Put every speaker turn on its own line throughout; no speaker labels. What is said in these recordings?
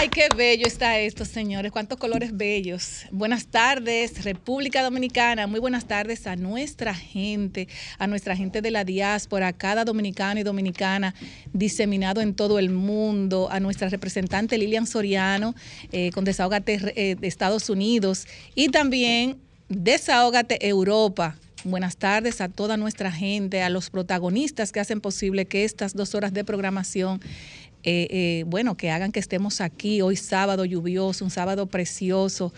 Ay, qué bello está esto, señores. Cuántos colores bellos. Buenas tardes, República Dominicana. Muy buenas tardes a nuestra gente, a nuestra gente de la diáspora, cada dominicano y dominicana diseminado en todo el mundo, a nuestra representante Lilian Soriano eh, con Desahogate eh, de Estados Unidos y también Desahógate Europa. Buenas tardes a toda nuestra gente, a los protagonistas que hacen posible que estas dos horas de programación eh, eh, bueno, que hagan que estemos aquí hoy sábado lluvioso, un sábado precioso.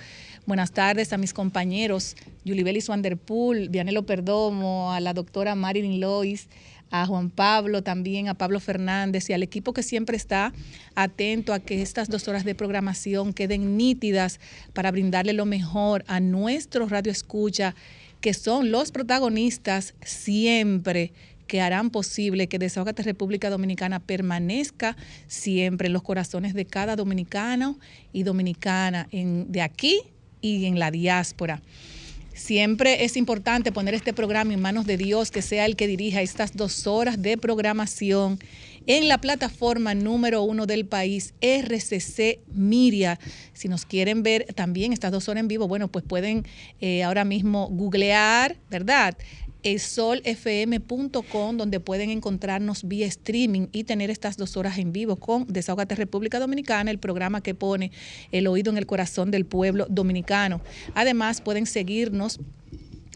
Buenas tardes a mis compañeros, Yulibelis Wanderpool, Vianelo Perdomo, a la doctora Marilyn Lois, a Juan Pablo también, a Pablo Fernández y al equipo que siempre está atento a que estas dos horas de programación queden nítidas para brindarle lo mejor a nuestro radio escucha, que son los protagonistas siempre que harán posible que Desahogate República Dominicana permanezca siempre en los corazones de cada dominicano y dominicana de aquí y en la diáspora. Siempre es importante poner este programa en manos de Dios, que sea el que dirija estas dos horas de programación en la plataforma número uno del país, RCC Miria. Si nos quieren ver también estas dos horas en vivo, bueno, pues pueden eh, ahora mismo googlear, ¿verdad? solfm.com, donde pueden encontrarnos vía streaming y tener estas dos horas en vivo con Desahogate República Dominicana, el programa que pone el oído en el corazón del pueblo dominicano. Además, pueden seguirnos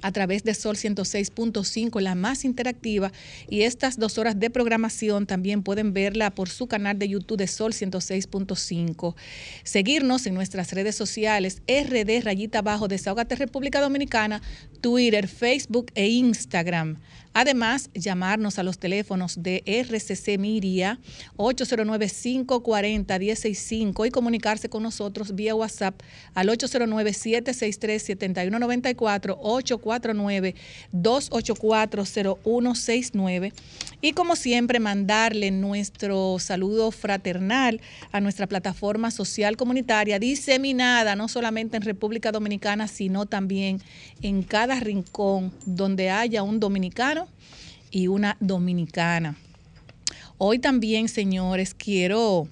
a través de Sol 106.5, la más interactiva, y estas dos horas de programación también pueden verla por su canal de YouTube de Sol 106.5. Seguirnos en nuestras redes sociales, RD Rayita Abajo, Desahogate República Dominicana, Twitter, Facebook e Instagram. Además, llamarnos a los teléfonos de RCC Miria 809-540-165 y comunicarse con nosotros vía WhatsApp al 809-763-7194, 849-284-0169. Y como siempre, mandarle nuestro saludo fraternal a nuestra plataforma social comunitaria diseminada no solamente en República Dominicana, sino también en cada rincón donde haya un dominicano y una dominicana. Hoy también, señores, quiero,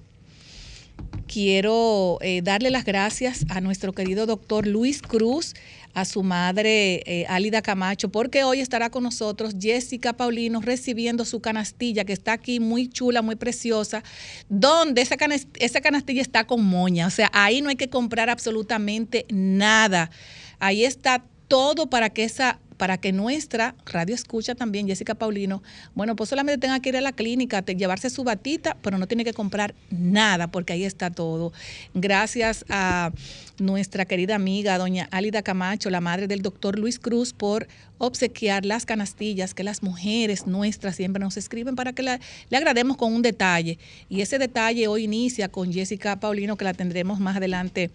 quiero eh, darle las gracias a nuestro querido doctor Luis Cruz, a su madre eh, Álida Camacho, porque hoy estará con nosotros Jessica Paulino recibiendo su canastilla, que está aquí muy chula, muy preciosa, donde esa, esa canastilla está con moña. O sea, ahí no hay que comprar absolutamente nada. Ahí está todo para que esa para que nuestra radio escucha también, Jessica Paulino, bueno, pues solamente tenga que ir a la clínica, llevarse su batita, pero no tiene que comprar nada, porque ahí está todo. Gracias a nuestra querida amiga, doña Álida Camacho, la madre del doctor Luis Cruz, por obsequiar las canastillas que las mujeres nuestras siempre nos escriben para que le agrademos con un detalle. Y ese detalle hoy inicia con Jessica Paulino, que la tendremos más adelante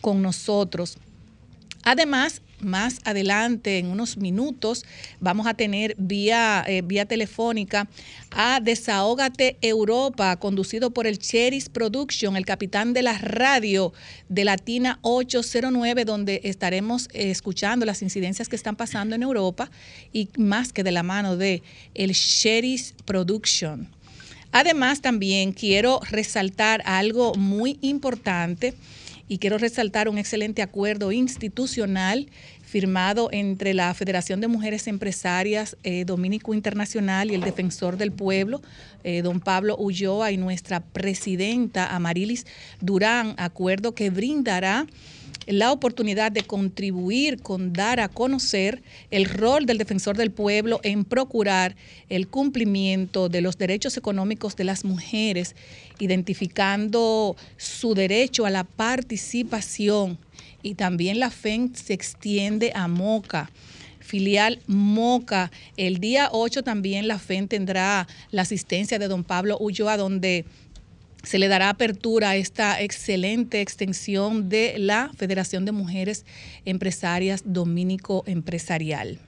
con nosotros. Además, más adelante, en unos minutos, vamos a tener vía, eh, vía telefónica a Desahógate Europa, conducido por el Cheris Production, el capitán de la radio de Latina 809, donde estaremos eh, escuchando las incidencias que están pasando en Europa y más que de la mano de el Cheris Production. Además, también quiero resaltar algo muy importante y quiero resaltar un excelente acuerdo institucional firmado entre la Federación de Mujeres Empresarias eh, Dominico Internacional y el Defensor del Pueblo, eh, don Pablo Ulloa, y nuestra presidenta Amarilis Durán, acuerdo que brindará la oportunidad de contribuir con dar a conocer el rol del defensor del pueblo en procurar el cumplimiento de los derechos económicos de las mujeres, identificando su derecho a la participación y también la FEN se extiende a Moca filial Moca. El día 8 también la FEN tendrá la asistencia de don Pablo Ulloa, donde se le dará apertura a esta excelente extensión de la Federación de Mujeres Empresarias Dominico Empresarial.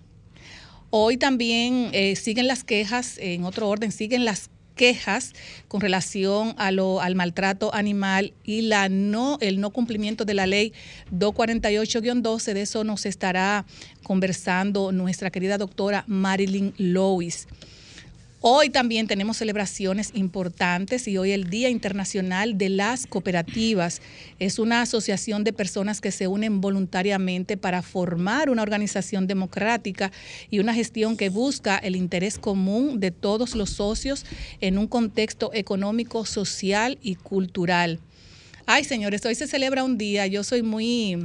Hoy también eh, siguen las quejas, en otro orden, siguen las quejas con relación al maltrato animal y la no, el no cumplimiento de la ley 248-12. De eso nos estará conversando nuestra querida doctora Marilyn Lois. Hoy también tenemos celebraciones importantes y hoy el Día Internacional de las Cooperativas. Es una asociación de personas que se unen voluntariamente para formar una organización democrática y una gestión que busca el interés común de todos los socios en un contexto económico, social y cultural. Ay, señores, hoy se celebra un día, yo soy muy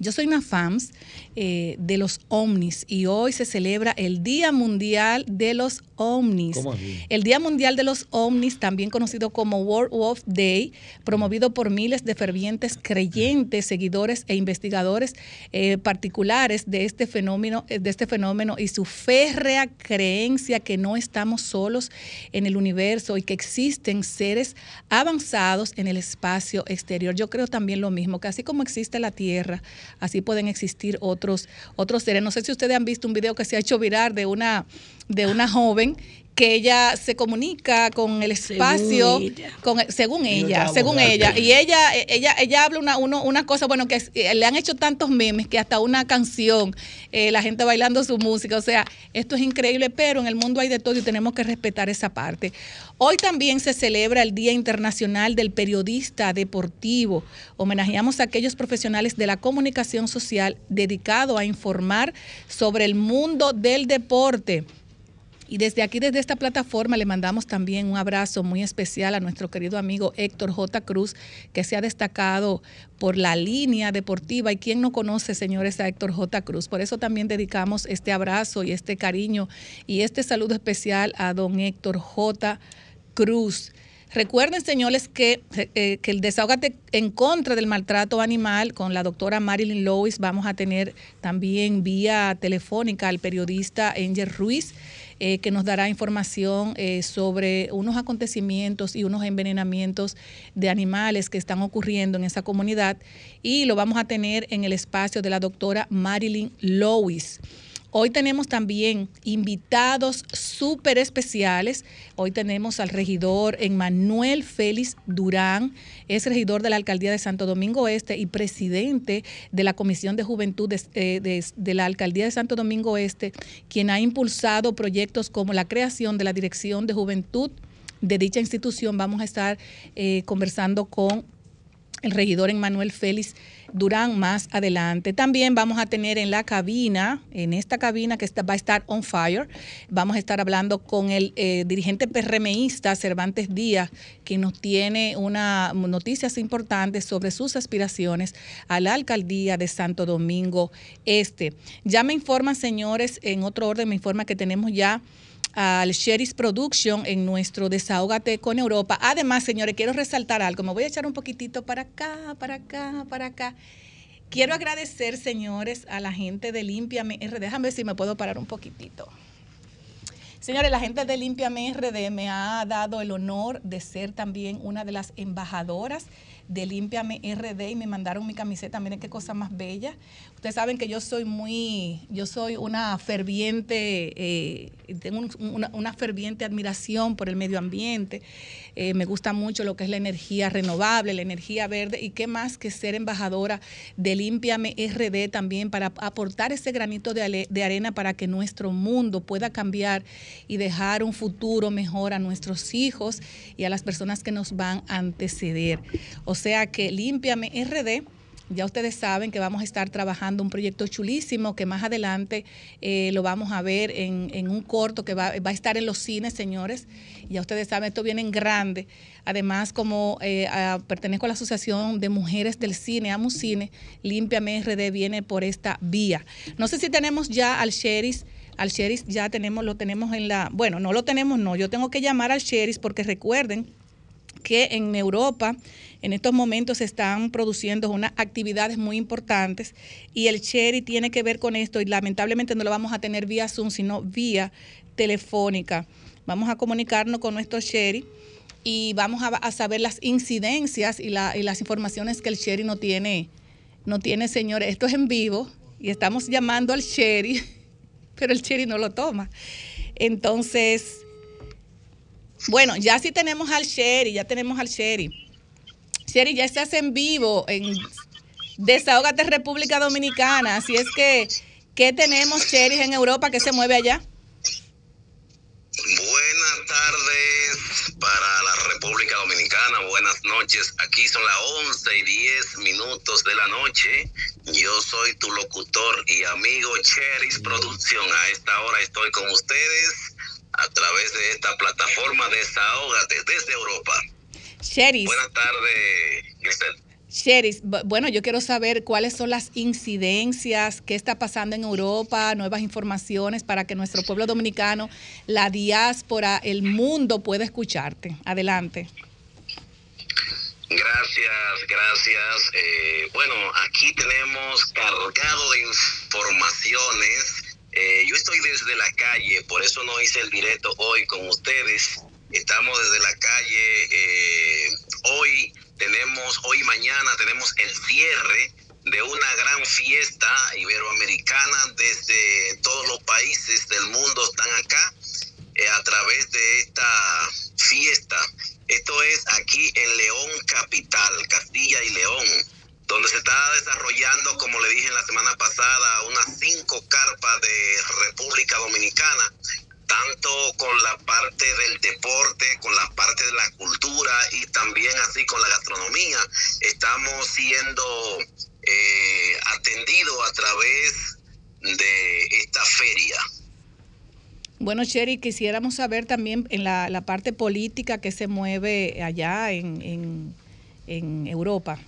yo soy una fans eh, de los ovnis y hoy se celebra el Día Mundial de los Ovnis. El Día Mundial de los Ovnis, también conocido como World of Day, promovido por miles de fervientes creyentes, seguidores e investigadores eh, particulares de este fenómeno, de este fenómeno y su férrea creencia que no estamos solos en el universo y que existen seres avanzados en el espacio exterior. Yo creo también lo mismo, que así como existe la Tierra, así pueden existir otros, otros seres. No sé si ustedes han visto un video que se ha hecho virar de una, de una joven que ella se comunica con el espacio, según ella, con, según ella, según ella. Y ella, ella, ella habla una, una cosa, bueno, que eh, le han hecho tantos memes que hasta una canción, eh, la gente bailando su música. O sea, esto es increíble, pero en el mundo hay de todo y tenemos que respetar esa parte. Hoy también se celebra el Día Internacional del Periodista Deportivo. Homenajeamos a aquellos profesionales de la comunicación social dedicados a informar sobre el mundo del deporte y desde aquí, desde esta plataforma, le mandamos también un abrazo muy especial a nuestro querido amigo Héctor J. Cruz, que se ha destacado por la línea deportiva. ¿Y quién no conoce, señores, a Héctor J. Cruz? Por eso también dedicamos este abrazo y este cariño y este saludo especial a don Héctor J. Cruz. Recuerden, señores, que, eh, que el desahogate en contra del maltrato animal con la doctora Marilyn Lewis vamos a tener también vía telefónica al periodista Angel Ruiz eh, que nos dará información eh, sobre unos acontecimientos y unos envenenamientos de animales que están ocurriendo en esa comunidad y lo vamos a tener en el espacio de la doctora Marilyn Lois. Hoy tenemos también invitados súper especiales. Hoy tenemos al regidor Emmanuel Félix Durán, es regidor de la Alcaldía de Santo Domingo Este y presidente de la Comisión de Juventud de, eh, la Alcaldía de Santo Domingo Este, quien ha impulsado proyectos como la creación de la Dirección de Juventud de dicha institución. Vamos a estar eh, conversando con el regidor Emmanuel Félix Durán más adelante. También vamos a tener en la cabina, en esta cabina que va a estar on fire, vamos a estar hablando con el eh, dirigente PRMista Cervantes Díaz, que nos tiene unas noticias importantes sobre sus aspiraciones a la alcaldía de Santo Domingo Este. Ya me informan, señores, en otro orden me informa que tenemos ya al Sherry's Production en nuestro Desahógate con Europa. Además, señores, quiero resaltar algo. Me voy a echar un poquitito para acá, para acá, para acá. Quiero agradecer, señores, a la gente de Limpiame RD. Déjame ver si me puedo parar un poquitito. Señores, la gente de Limpiame RD me ha dado el honor de ser también una de las embajadoras de Limpiame RD y me mandaron mi camiseta. Miren qué cosa más bella. Ustedes saben que yo soy muy, yo soy una ferviente, eh, tengo una, ferviente admiración por el medio ambiente. Eh, me gusta mucho lo que es la energía renovable, la energía verde y qué más que ser embajadora de Limpiame RD también para aportar ese granito de, de arena para que nuestro mundo pueda cambiar y dejar un futuro mejor a nuestros hijos y a las personas que nos van a anteceder. O sea que Límpiame RD. Ya ustedes saben que vamos a estar trabajando un proyecto chulísimo que más adelante eh, lo vamos a ver en, un corto que va, a estar en los cines, señores. Ya ustedes saben, esto viene en grande. Además, como eh, pertenezco a la Asociación de Mujeres del Cine, Amucine, Límpiame RD viene por esta vía. No sé si tenemos ya al sheriff al sheriff ya tenemos, lo tenemos en la, bueno, no lo tenemos, no, yo tengo que llamar al sheriff porque recuerden que en Europa en estos momentos se están produciendo unas actividades muy importantes y el Cherry tiene que ver con esto y lamentablemente no lo vamos a tener vía Zoom, sino vía telefónica. Vamos a comunicarnos con nuestro Cherry y vamos a, saber las incidencias y, las informaciones que el Cherry no tiene, no tiene, señores. Esto es en vivo y estamos llamando al Cherry, pero el Cherry no lo toma. Entonces, bueno, ya sí tenemos al Sherry, ya tenemos al Sherry. Sherry, ya estás en vivo en Desahógate República Dominicana. Así es que, ¿qué tenemos, Sherry, en Europa? ¿Qué se mueve allá?
Buenas tardes para la República Dominicana, buenas noches. Aquí son las 11 y 10 minutos de la noche. Yo soy tu locutor y amigo Cheris Producción. A esta hora estoy con ustedes a través de esta plataforma Desahógate desde Europa.
Cheris.
Buenas tardes, Grisel.
Cheris, bueno, yo quiero saber cuáles son las incidencias, qué está pasando en Europa, nuevas informaciones para que nuestro pueblo dominicano, la diáspora, el mundo pueda escucharte. Adelante.
Gracias, gracias. Eh, bueno, aquí tenemos cargado de informaciones. Eh, yo estoy desde la calle, por eso no hice el directo hoy con ustedes. Estamos desde la calle. Eh, hoy tenemos, hoy mañana tenemos el cierre de una gran fiesta iberoamericana desde todos los países del mundo están acá a través de esta fiesta esto es aquí en León Capital, Castilla y León, donde se está desarrollando, como le dije la semana pasada, unas cinco carpas de República Dominicana, tanto con la parte del deporte, con la parte de la cultura y también así con la gastronomía. Estamos siendo eh, atendidos a través de esta feria.
Bueno, Sherry, quisiéramos saber también en la, parte política que se mueve allá en, en, Europa.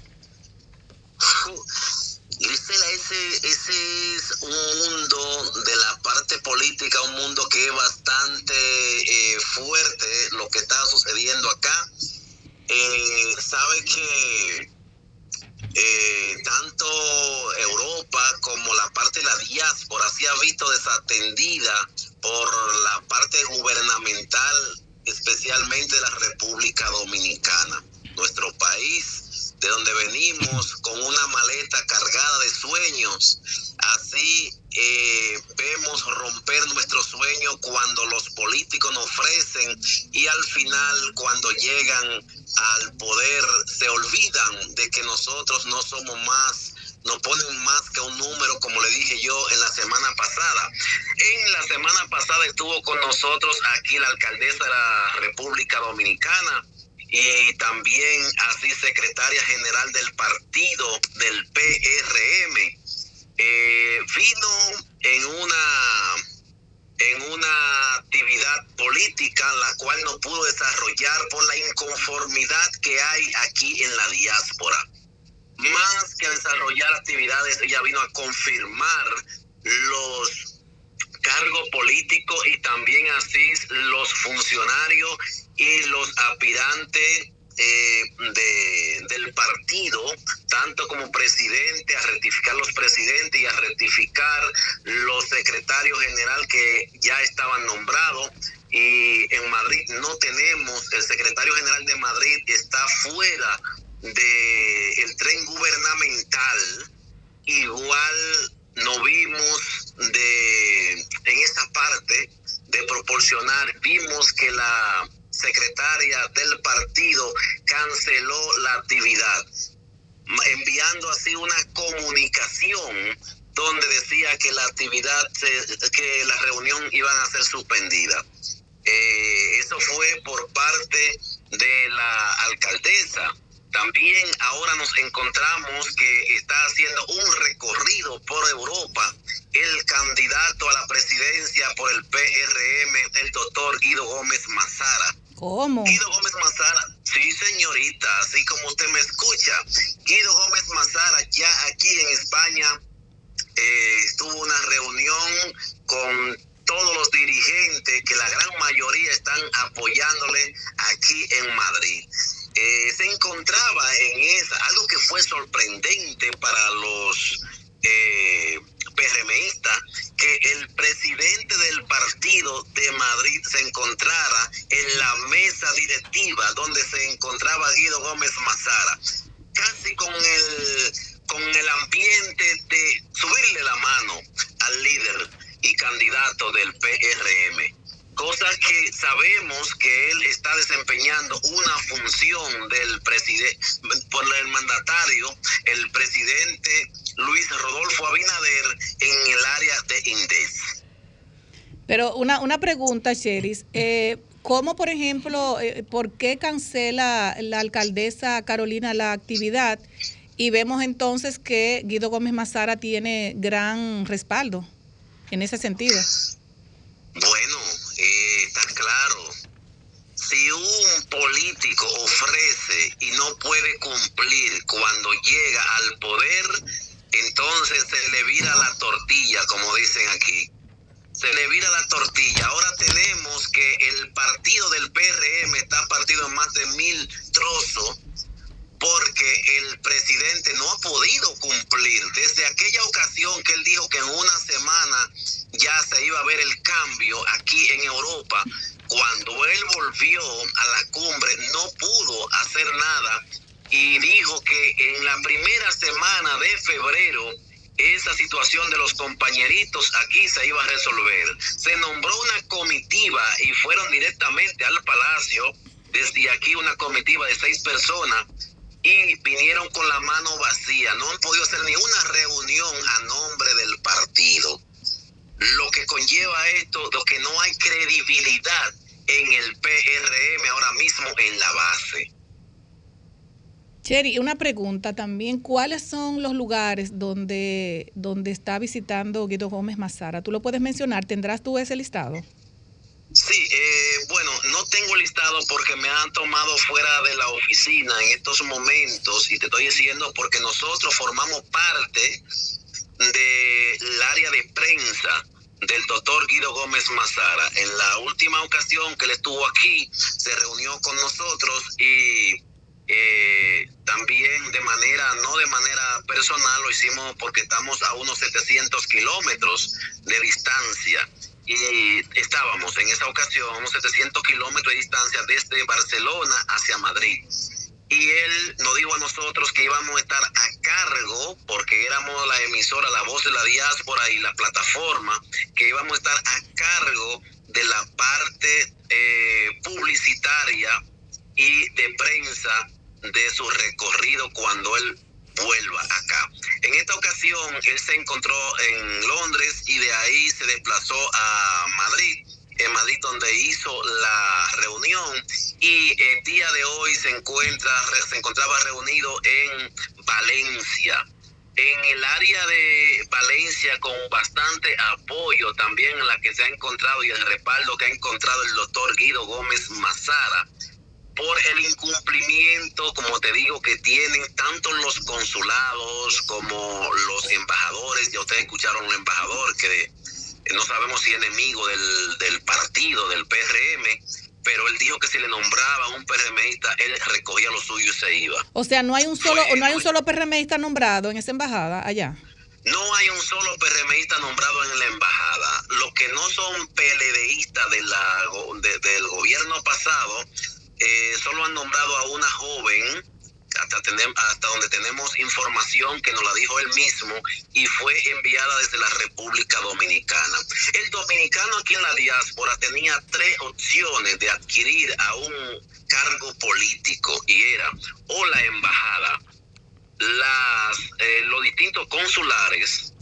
Grisela, ese, ese es un mundo de la parte política, un mundo que es bastante eh, fuerte lo que está sucediendo acá. Eh, sabe que eh, tanto Europa como la parte de la diáspora se ha visto desatendida por la parte gubernamental, especialmente la República Dominicana. Nuestro país, de donde venimos con una maleta cargada de sueños, así eh, vemos romper nuestro sueño cuando los políticos nos ofrecen y al final cuando llegan al poder se olvidan de que nosotros no somos más no ponen más que un número, como le dije yo en la semana pasada. En la semana pasada estuvo con nosotros aquí la alcaldesa de la República Dominicana y también así secretaria general del partido del PRM. Eh, vino en una en una actividad política la cual no pudo desarrollar por la inconformidad que hay aquí en la diáspora más que desarrollar actividades, ella vino a confirmar los cargos políticos y también así los funcionarios y los aspirantes eh, de, del partido, tanto como presidente, a rectificar los presidentes y a rectificar los secretarios general que ya estaban nombrados. Y en Madrid no tenemos, el secretario general de Madrid está fuera de el tren gubernamental igual no vimos de en esa parte de proporcionar vimos que la secretaria del partido canceló la actividad enviando así una comunicación donde decía que la actividad que la reunión iban a ser suspendida. Eh, eso fue por parte de la alcaldesa también ahora nos encontramos que está haciendo un recorrido por Europa el candidato a la presidencia por el PRM, el doctor Guido Gómez Mazara.
¿Cómo?
Guido Gómez Mazara, sí señorita, así como usted me escucha. Guido Gómez Mazara ya aquí en España eh, estuvo una reunión con todos los dirigentes que la gran mayoría están apoyándole aquí en Madrid. Eh, se encontraba en esa, algo que fue sorprendente para los eh, PRMistas, que el presidente del partido de Madrid se encontrara en la mesa directiva donde se encontraba Guido Gómez Mazara, casi con el, con el ambiente de subirle la mano al líder y candidato del PRM cosa que sabemos que él está desempeñando una función del presidente, por el mandatario, el presidente Luis Rodolfo Abinader en el área de INDES.
Pero una, una pregunta, Cheris. Eh, ¿Cómo, por ejemplo, eh, por qué cancela la alcaldesa Carolina la actividad? Y vemos entonces que Guido Gómez Mazara tiene gran respaldo en ese sentido.
Bueno, eh, está claro. Si un político ofrece y no puede cumplir cuando llega al poder, entonces se le vira la tortilla, como dicen aquí se le vira la tortilla. Ahora tenemos que el partido del PRM está partido en más de mil trozos porque el presidente no ha podido cumplir. Desde aquella ocasión que él dijo que en una semana ya se iba a ver el cambio aquí en Europa, cuando él volvió a la cumbre no pudo hacer nada y dijo que en la primera semana de febrero esa situación de los compañeritos aquí se iba a resolver. Se nombró una comitiva y fueron directamente al palacio, desde aquí una comitiva de seis personas, y vinieron con la mano vacía. No han podido hacer ni una reunión a nombre del partido. Lo que conlleva esto, lo que no hay credibilidad en el PRM ahora mismo en la base.
Cherry, una pregunta también, ¿cuáles son los lugares donde, donde está visitando Guido Gómez Mazara? ¿Tú lo puedes mencionar? ¿Tendrás tú ese listado?
Sí, eh, no tengo listado porque me han tomado fuera de la oficina en estos momentos y te estoy diciendo porque nosotros formamos parte del área de prensa del doctor Guido Gómez Mazara. En la última ocasión que él estuvo aquí, se reunió con nosotros y eh, también de manera, no de manera personal, lo hicimos porque estamos a unos 700 kilómetros de distancia y estábamos en esa ocasión a unos 700 kilómetros de distancia desde Barcelona hacia Madrid. Y él nos dijo a nosotros que íbamos a estar a cargo, porque éramos la emisora, la voz de la diáspora y la plataforma, que íbamos a estar a cargo de la parte eh, publicitaria y de prensa de su recorrido cuando él vuelva acá. En esta ocasión, él se encontró en Londres y de ahí se desplazó a Madrid, en Madrid donde hizo la reunión y el día de hoy se encuentra se encontraba reunido en Valencia. En el área de Valencia con bastante apoyo también la que se ha encontrado y el respaldo que ha encontrado el doctor Guido Gómez Mazara por el incumplimiento, como te digo, que tienen tanto los consulados como los embajadores. Ya ustedes escucharon un embajador que no sabemos si enemigo del, del partido, del PRM, pero él dijo que si le nombraba un PRMista, él recogía lo suyo y se iba.
O sea, no hay un solo, no hay un solo PRMista nombrado en esa embajada allá.
No hay un solo PRMista nombrado en la embajada. Los que no son PLDistas de la, del gobierno pasado eh, solo han nombrado a una joven, hasta, donde tenemos información que nos la dijo él mismo, y fue enviada desde la República Dominicana. El dominicano aquí en la diáspora tenía tres opciones de adquirir a un cargo político, y era o la embajada, las, eh, los distintos consulares,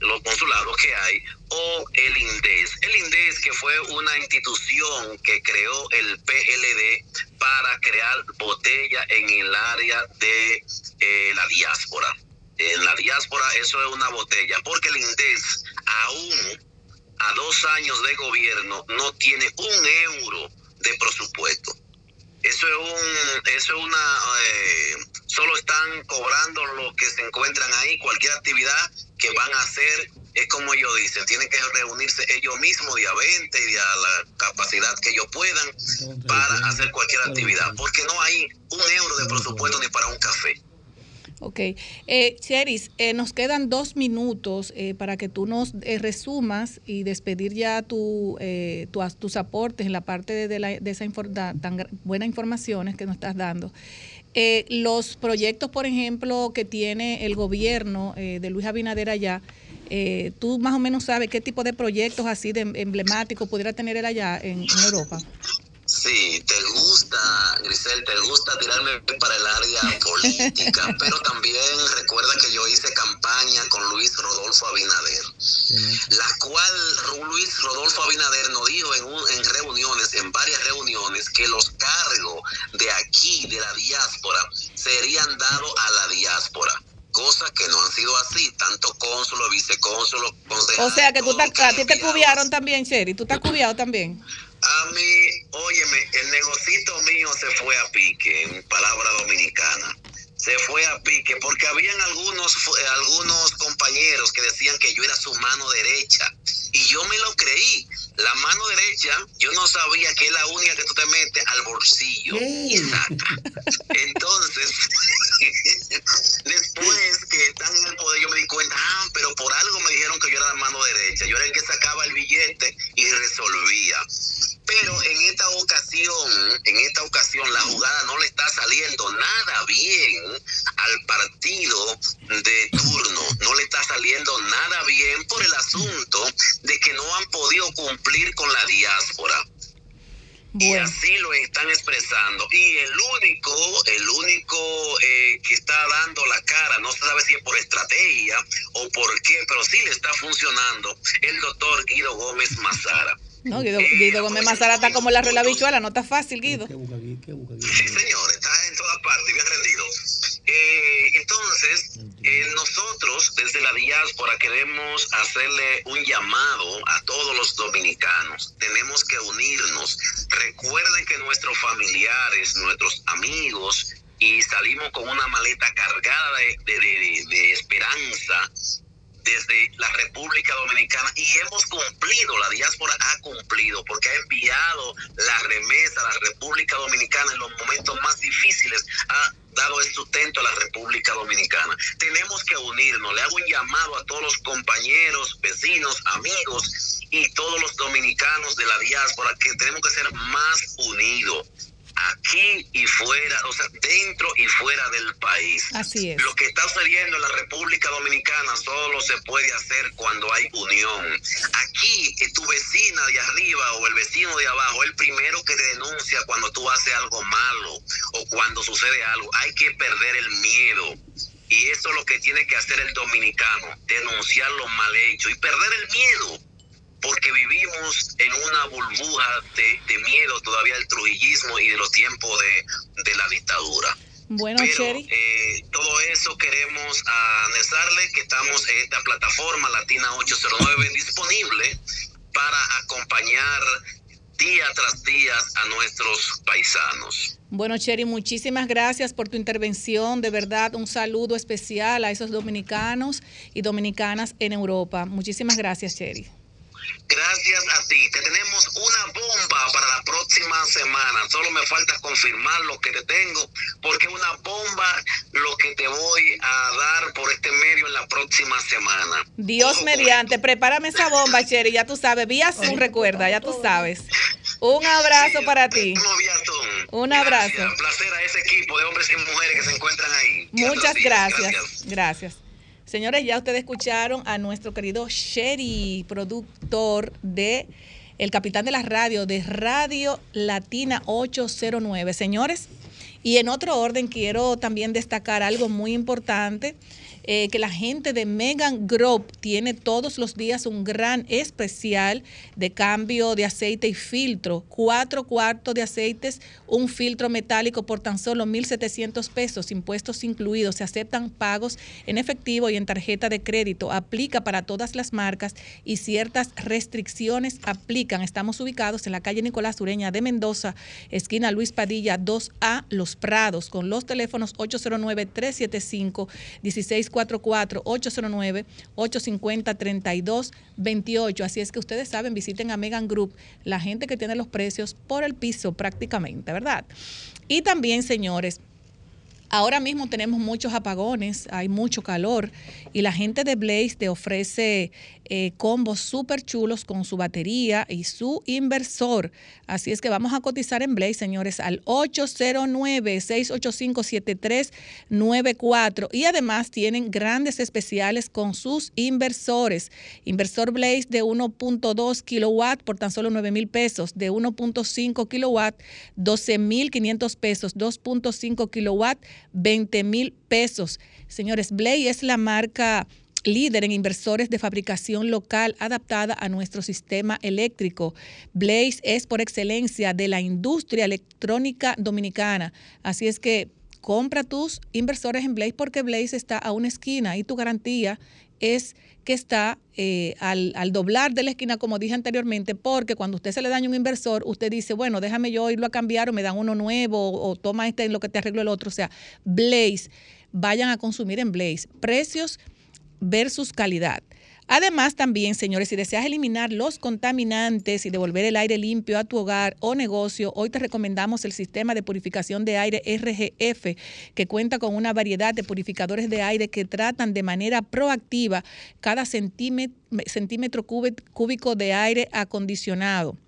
los consulados que hay, o el INDES. El INDES que fue una institución que creó el PLD para crear botella en el área de eh, la diáspora. En la diáspora eso es una botella, porque el INDES aún a dos años de gobierno no tiene un euro de presupuesto. Eso es un, eso es una, eh, solo están cobrando lo que se encuentran ahí, cualquier actividad que van a hacer es como ellos dicen, tienen que reunirse ellos mismos de a 20 y a la capacidad que ellos puedan para hacer cualquier actividad, porque no hay un euro de presupuesto ni para un café.
Ok. Eh, Cheris, eh, nos quedan dos minutos eh, para que tú nos eh, resumas y despedir ya tu, tus aportes en la parte de, la, de esa tan buena informaciones que nos estás dando. los proyectos, por ejemplo, que tiene el gobierno de Luis Abinader allá, eh, ¿Tú más o menos sabes qué tipo de proyectos así de emblemáticos pudiera tener él allá en, Europa?
Sí, te gusta, Grisel, te gusta tirarme para el área política, pero también recuerda que yo hice campaña con Luis Rodolfo Abinader, la cual Luis Rodolfo Abinader nos dijo en, en reuniones, en varias reuniones, que los cargos de aquí, de la diáspora, serían dados a la diáspora cosas que no han sido así, tanto cónsulo, vicecónsulo,
O sea que tú a ti te cubiaron también, Sherry, tú estás cubiado también.
A mí, óyeme, el negocito mío se fue a pique, en palabra dominicana. Se fue a pique porque habían algunos, algunos compañeros que decían que yo era su mano derecha y yo me lo creí. La mano derecha, yo no sabía que es la única que tú te metes al bolsillo Entonces, después que están en el poder, yo me di cuenta, ah, pero por algo me dijeron que yo era la mano derecha. Yo era el que sacaba el billete y resolvía. Pero en esta ocasión, en esta ocasión, la jugada no le está saliendo nada bien al partido de turno. No le está saliendo nada bien por el asunto de que no han podido cumplir con la diáspora. Y así lo están expresando. Y el único, el único eh, que está dando la cara, no se sabe si es por estrategia o por qué, pero sí le está funcionando, el doctor Guido Gómez Mazara.
No, Guido, Guido Gómez Mazara está como la rueda bichuela, no está fácil, Guido. Sí,
señor, está en todas partes, bien rendido. Eh, entonces, eh, nosotros desde la diáspora queremos hacerle un llamado a todos los dominicanos. Tenemos que unirnos. Recuerden que nuestros familiares, nuestros amigos, y salimos con una maleta cargada de, de esperanza desde la República Dominicana y hemos cumplido, la diáspora ha cumplido porque ha enviado la remesa a la República Dominicana en los momentos más difíciles, ha dado el sustento a la República Dominicana. Tenemos que unirnos, le hago un llamado a todos los compañeros, vecinos, amigos y todos los dominicanos de la diáspora que tenemos que ser más unidos aquí y fuera, o sea, dentro y fuera del país.
Así es.
Lo que está sucediendo en la República Dominicana solo se puede hacer cuando hay unión. Aquí, eh, tu vecina de arriba o el vecino de abajo, el primero que te denuncia cuando tú haces algo malo o cuando sucede algo. Hay que perder el miedo. Y eso es lo que tiene que hacer el dominicano, denunciar lo mal hecho y perder el miedo porque vivimos en una burbuja de, miedo todavía del trujillismo y de los tiempos de, la dictadura.
Bueno, Pero,
eh, todo eso queremos anexarle que estamos en esta plataforma Latina 809 disponible para acompañar día tras día a nuestros paisanos.
Bueno, Cheri, muchísimas gracias por tu intervención. De verdad, un saludo especial a esos dominicanos y dominicanas en Europa. Muchísimas gracias, Cheri.
Gracias a ti. Te tenemos una bomba para la próxima semana. Solo me falta confirmar lo que te tengo, porque una bomba lo que te voy a dar por este medio en la próxima semana.
Dios mediante, prepárame esa bomba, Cheri. Ya tú sabes, vía Zoom, recuerda, ya tú sabes. Un abrazo para ti. Un abrazo.
Un placer a ese equipo de hombres y mujeres que se encuentran ahí.
Muchas gracias. gracias. Señores, ya ustedes escucharon a nuestro querido Sherry, productor de El Capitán de la Radio, de Radio Latina 809. Señores, y en otro orden quiero también destacar algo muy importante eh, que la gente de Megan Group tiene todos los días un gran especial de cambio de aceite y filtro. Cuatro cuartos de aceites, un filtro metálico por tan solo 1.700 pesos, impuestos incluidos. Se aceptan pagos en efectivo y en tarjeta de crédito. Aplica para todas las marcas y ciertas restricciones aplican. Estamos ubicados en la calle Nicolás Ureña de Mendoza, esquina Luis Padilla 2A, Los Prados, con los teléfonos 809 375 16 844-809-850-3228. Así es que ustedes saben, visiten a Megan Group, la gente que tiene los precios por el piso prácticamente, ¿verdad? Y también, señores, Ahora mismo tenemos muchos apagones, hay mucho calor y la gente de Blaze te ofrece eh, combos súper chulos con su batería y su inversor. Así es que vamos a cotizar en Blaze, señores, al 809-685-7394 y además tienen grandes especiales con sus inversores. Inversor Blaze de 1.2 kilowatt por tan solo 9 mil pesos, de 1.5 kilowatt 12 mil 500 pesos, 2.5 kilowatt 20 mil pesos. Señores, Blaze es la marca líder en inversores de fabricación local adaptada a nuestro sistema eléctrico. Blaze es por excelencia de la industria electrónica dominicana. Así es que compra tus inversores en Blaze porque Blaze está a una esquina y tu garantía es que está eh, al, doblar de la esquina, como dije anteriormente, porque cuando usted se le daña un inversor, usted dice, bueno, déjame yo irlo a cambiar o me dan uno nuevo o, o toma este en lo que te arreglo el otro. O sea, Blaze, vayan a consumir en Blaze. Precios versus calidad. Además, también, señores, si deseas eliminar los contaminantes y devolver el aire limpio a tu hogar o negocio, hoy te recomendamos el sistema de purificación de aire RGF, que cuenta con una variedad de purificadores de aire que tratan de manera proactiva cada centímetro, cúbico de aire acondicionado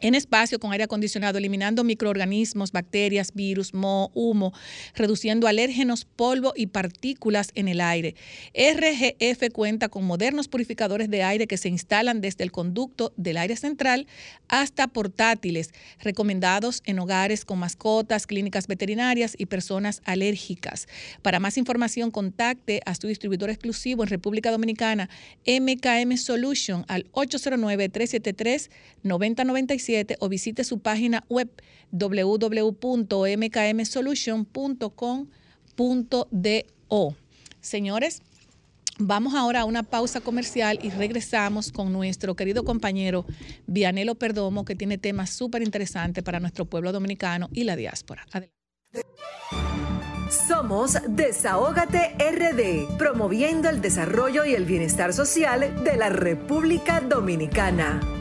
en espacio con aire acondicionado, eliminando microorganismos, bacterias, virus, moho, humo, reduciendo alérgenos, polvo y partículas en el aire. RGF cuenta con modernos purificadores de aire que se instalan desde el conducto del aire central hasta portátiles, recomendados en hogares con mascotas, clínicas veterinarias y personas alérgicas. Para más información, contacte a su distribuidor exclusivo en República Dominicana, MKM Solution, al 809 373 9097 o visite su página web www.mkmsolution.com.do. Señores, Vamos ahora a una pausa comercial y regresamos con nuestro querido compañero Vianelo Perdomo, que tiene temas súper interesantes para nuestro pueblo dominicano y la diáspora.
Somos Desahógate RD, promoviendo el desarrollo y el bienestar social de la República Dominicana.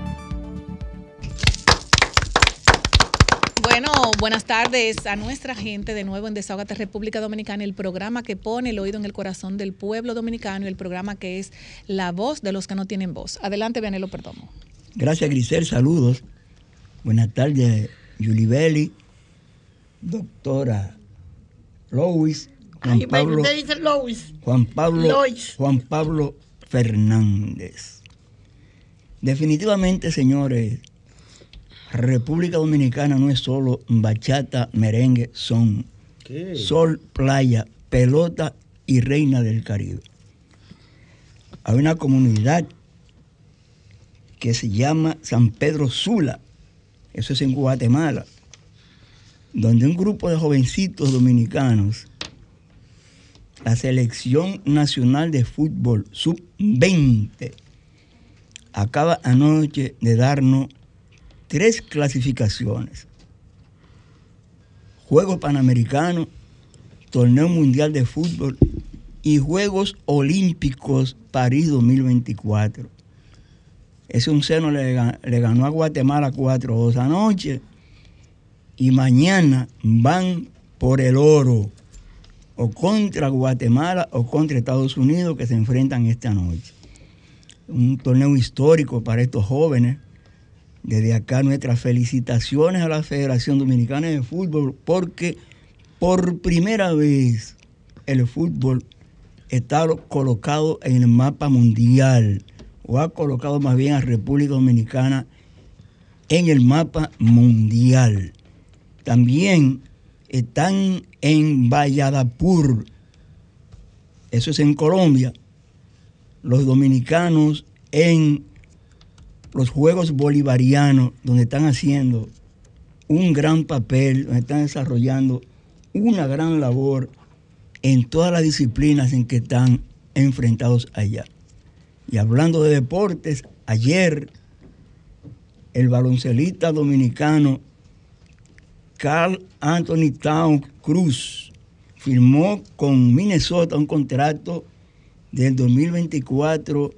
Bueno, buenas tardes a nuestra gente de nuevo en Desahogate República Dominicana, el programa que pone el oído en el corazón del pueblo dominicano y el programa que es la voz de los que no tienen voz. Adelante, Vianelo Perdomo.
Gracias, Grisel. Saludos. Buenas tardes, Belli, doctora Lois, Juan Pablo, Juan Pablo, Juan Pablo Fernández. Definitivamente, señores, República Dominicana no es solo bachata, merengue, son. Sol, playa, pelota y reina del Caribe. Hay una comunidad que se llama San Pedro Sula, eso es en Guatemala, donde un grupo de jovencitos dominicanos, la Selección Nacional de Fútbol Sub-20, acaba anoche de darnos tres clasificaciones. Juegos Panamericanos, Torneo Mundial de Fútbol y Juegos Olímpicos París 2024. Ese un seno le, ganó a Guatemala 4-2 anoche y mañana van por el oro o contra Guatemala o contra Estados Unidos que se enfrentan esta noche. Un torneo histórico para estos jóvenes desde acá nuestras felicitaciones a la Federación Dominicana de Fútbol porque por primera vez el fútbol está colocado en el mapa mundial o ha colocado más bien a República Dominicana en el mapa mundial. También están en Valladapur, eso es en Colombia, los dominicanos en los Juegos Bolivarianos, donde están haciendo un gran papel, donde están desarrollando una gran labor en todas las disciplinas en que están enfrentados allá. Y hablando de deportes, ayer el baloncelista dominicano Carl Anthony Town Cruz firmó con Minnesota un contrato del 2024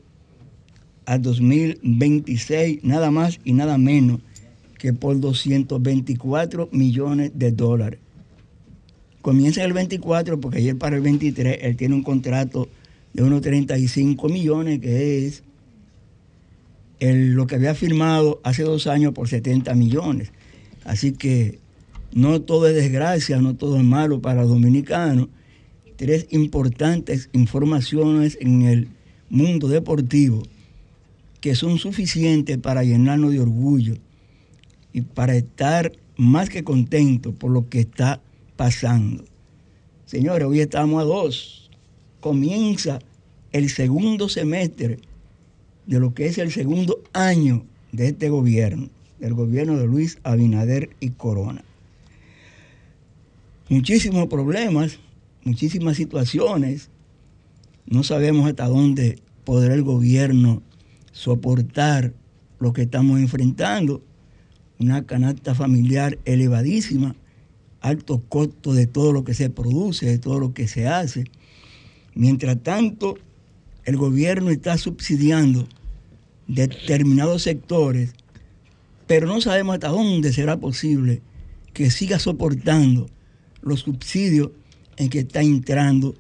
al 2026, nada más y nada menos que por 224 millones de dólares. Comienza el 24 porque ayer para el 23 él tiene un contrato de unos 35 millones que es lo que había firmado hace dos años por 70 millones. Así que no todo es desgracia, no todo es malo para dominicanos. Tres importantes informaciones en el mundo deportivo que son suficientes para llenarnos de orgullo y para estar más que contentos por lo que está pasando. Señores, hoy estamos a dos. Comienza el segundo semestre de lo que es el segundo año de este gobierno, del gobierno de Luis Abinader y Corona. Muchísimos problemas, muchísimas situaciones. No sabemos hasta dónde podrá el gobierno soportar lo que estamos enfrentando. Una canasta familiar elevadísima, alto costo de todo lo que se produce, de todo lo que se hace. Mientras tanto, el gobierno está subsidiando determinados sectores, pero no sabemos hasta dónde será posible que siga soportando los subsidios en que está entrando,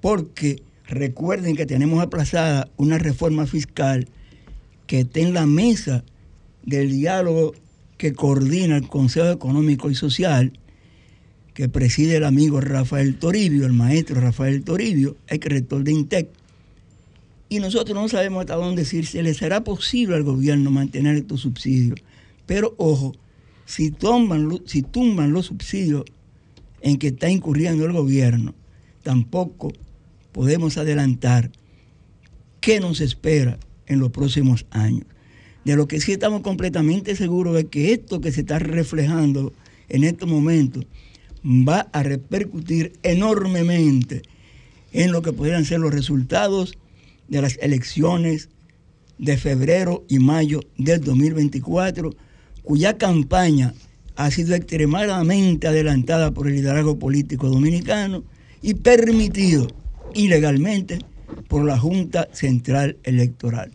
porque recuerden que tenemos aplazada una reforma fiscal que está en la mesa del diálogo que coordina el Consejo Económico y Social, que preside el amigo Rafael Toribio, el maestro Rafael Toribio, ex rector de INTEC. Y nosotros no sabemos hasta dónde decir si le será posible al gobierno mantener estos subsidios. Pero ojo, si, toman, si tumban los subsidios en que está incurriendo el gobierno, tampoco podemos adelantar qué nos espera en los próximos años. De lo que sí estamos completamente seguros es que esto que se está reflejando en estos momentos va a repercutir enormemente en lo que podrían ser los resultados de las elecciones de febrero y mayo del 2024, cuya campaña ha sido extremadamente adelantada por el liderazgo político dominicano y permitido ilegalmente por la Junta Central Electoral.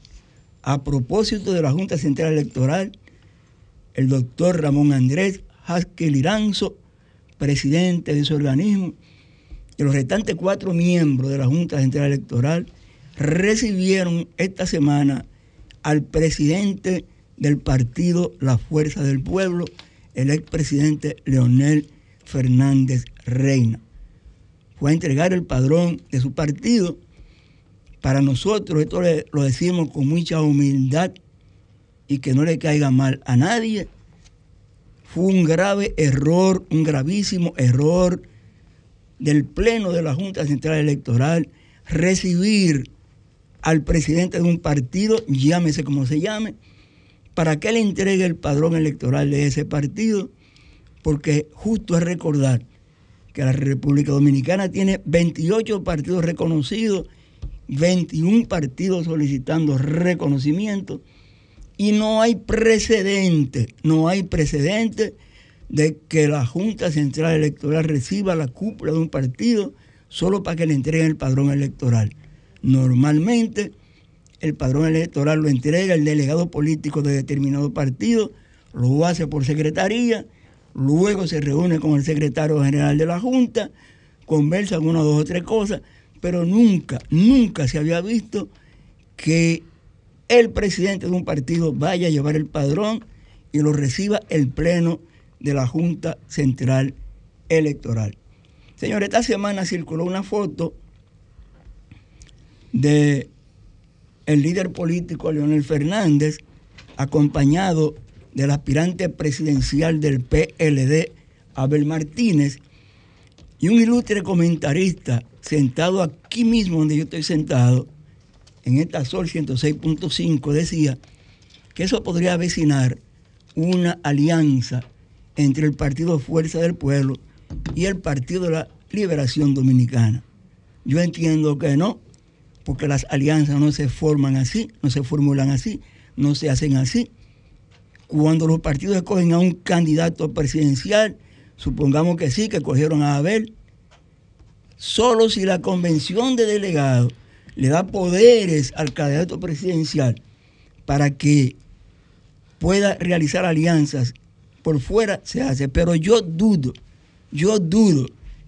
A propósito de la Junta Central Electoral, el doctor Ramón Andrés Haskell Iranzo, presidente de ese organismo, y los restantes cuatro miembros de la Junta Central Electoral recibieron esta semana al presidente del partido La Fuerza del Pueblo, el expresidente Leonel Fernández Reina. Fue a entregar el padrón de su partido. Para nosotros, esto lo decimos con mucha humildad y que no le caiga mal a nadie. Fue un grave error, un gravísimo error del Pleno de la Junta Central Electoral recibir al presidente de un partido, llámese como se llame, para que le entregue el padrón electoral de ese partido, porque justo es recordar que la República Dominicana tiene 28 partidos reconocidos, 21 partidos solicitando reconocimiento, y no hay precedente, no hay precedente de que la Junta Central Electoral reciba la cúpula de un partido solo para que le entreguen el padrón electoral. Normalmente el padrón electoral lo entrega el delegado político de determinado partido, lo hace por secretaría, luego se reúne con el secretario general de la Junta, conversan una, dos o tres cosas, pero nunca, nunca se había visto que el presidente de un partido vaya a llevar el padrón y lo reciba el pleno de la Junta Central Electoral. Señor, esta semana circuló una foto de el líder político Leonel Fernández, acompañado del aspirante presidencial del PLD, Abel Martínez, y un ilustre comentarista sentado aquí mismo donde yo estoy sentado, en esta Sol 106.5, decía que eso podría avecinar una alianza entre el Partido Fuerza del Pueblo y el Partido de la Liberación Dominicana. Yo entiendo que no, porque las alianzas no se forman así, no se formulan así, no se hacen así. Cuando los partidos escogen a un candidato presidencial, supongamos que sí, que cogieron a Abel, solo si la convención de delegados le da poderes al candidato presidencial para que pueda realizar alianzas por fuera, se hace. Pero yo dudo, yo dudo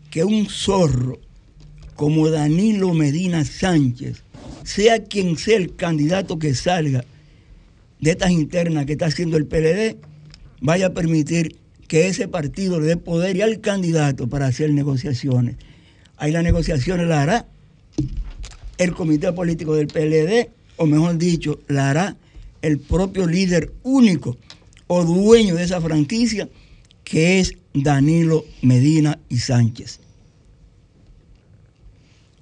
que un zorro como Danilo Medina Sánchez, sea quien sea el candidato que salga de estas internas que está haciendo el PLD, vaya a permitir que ese partido le dé poder y al candidato para hacer negociaciones. Ahí las negociaciones las hará el comité político del PLD, o mejor dicho, la hará el propio líder único o dueño de esa franquicia, que es Danilo Medina y Sánchez.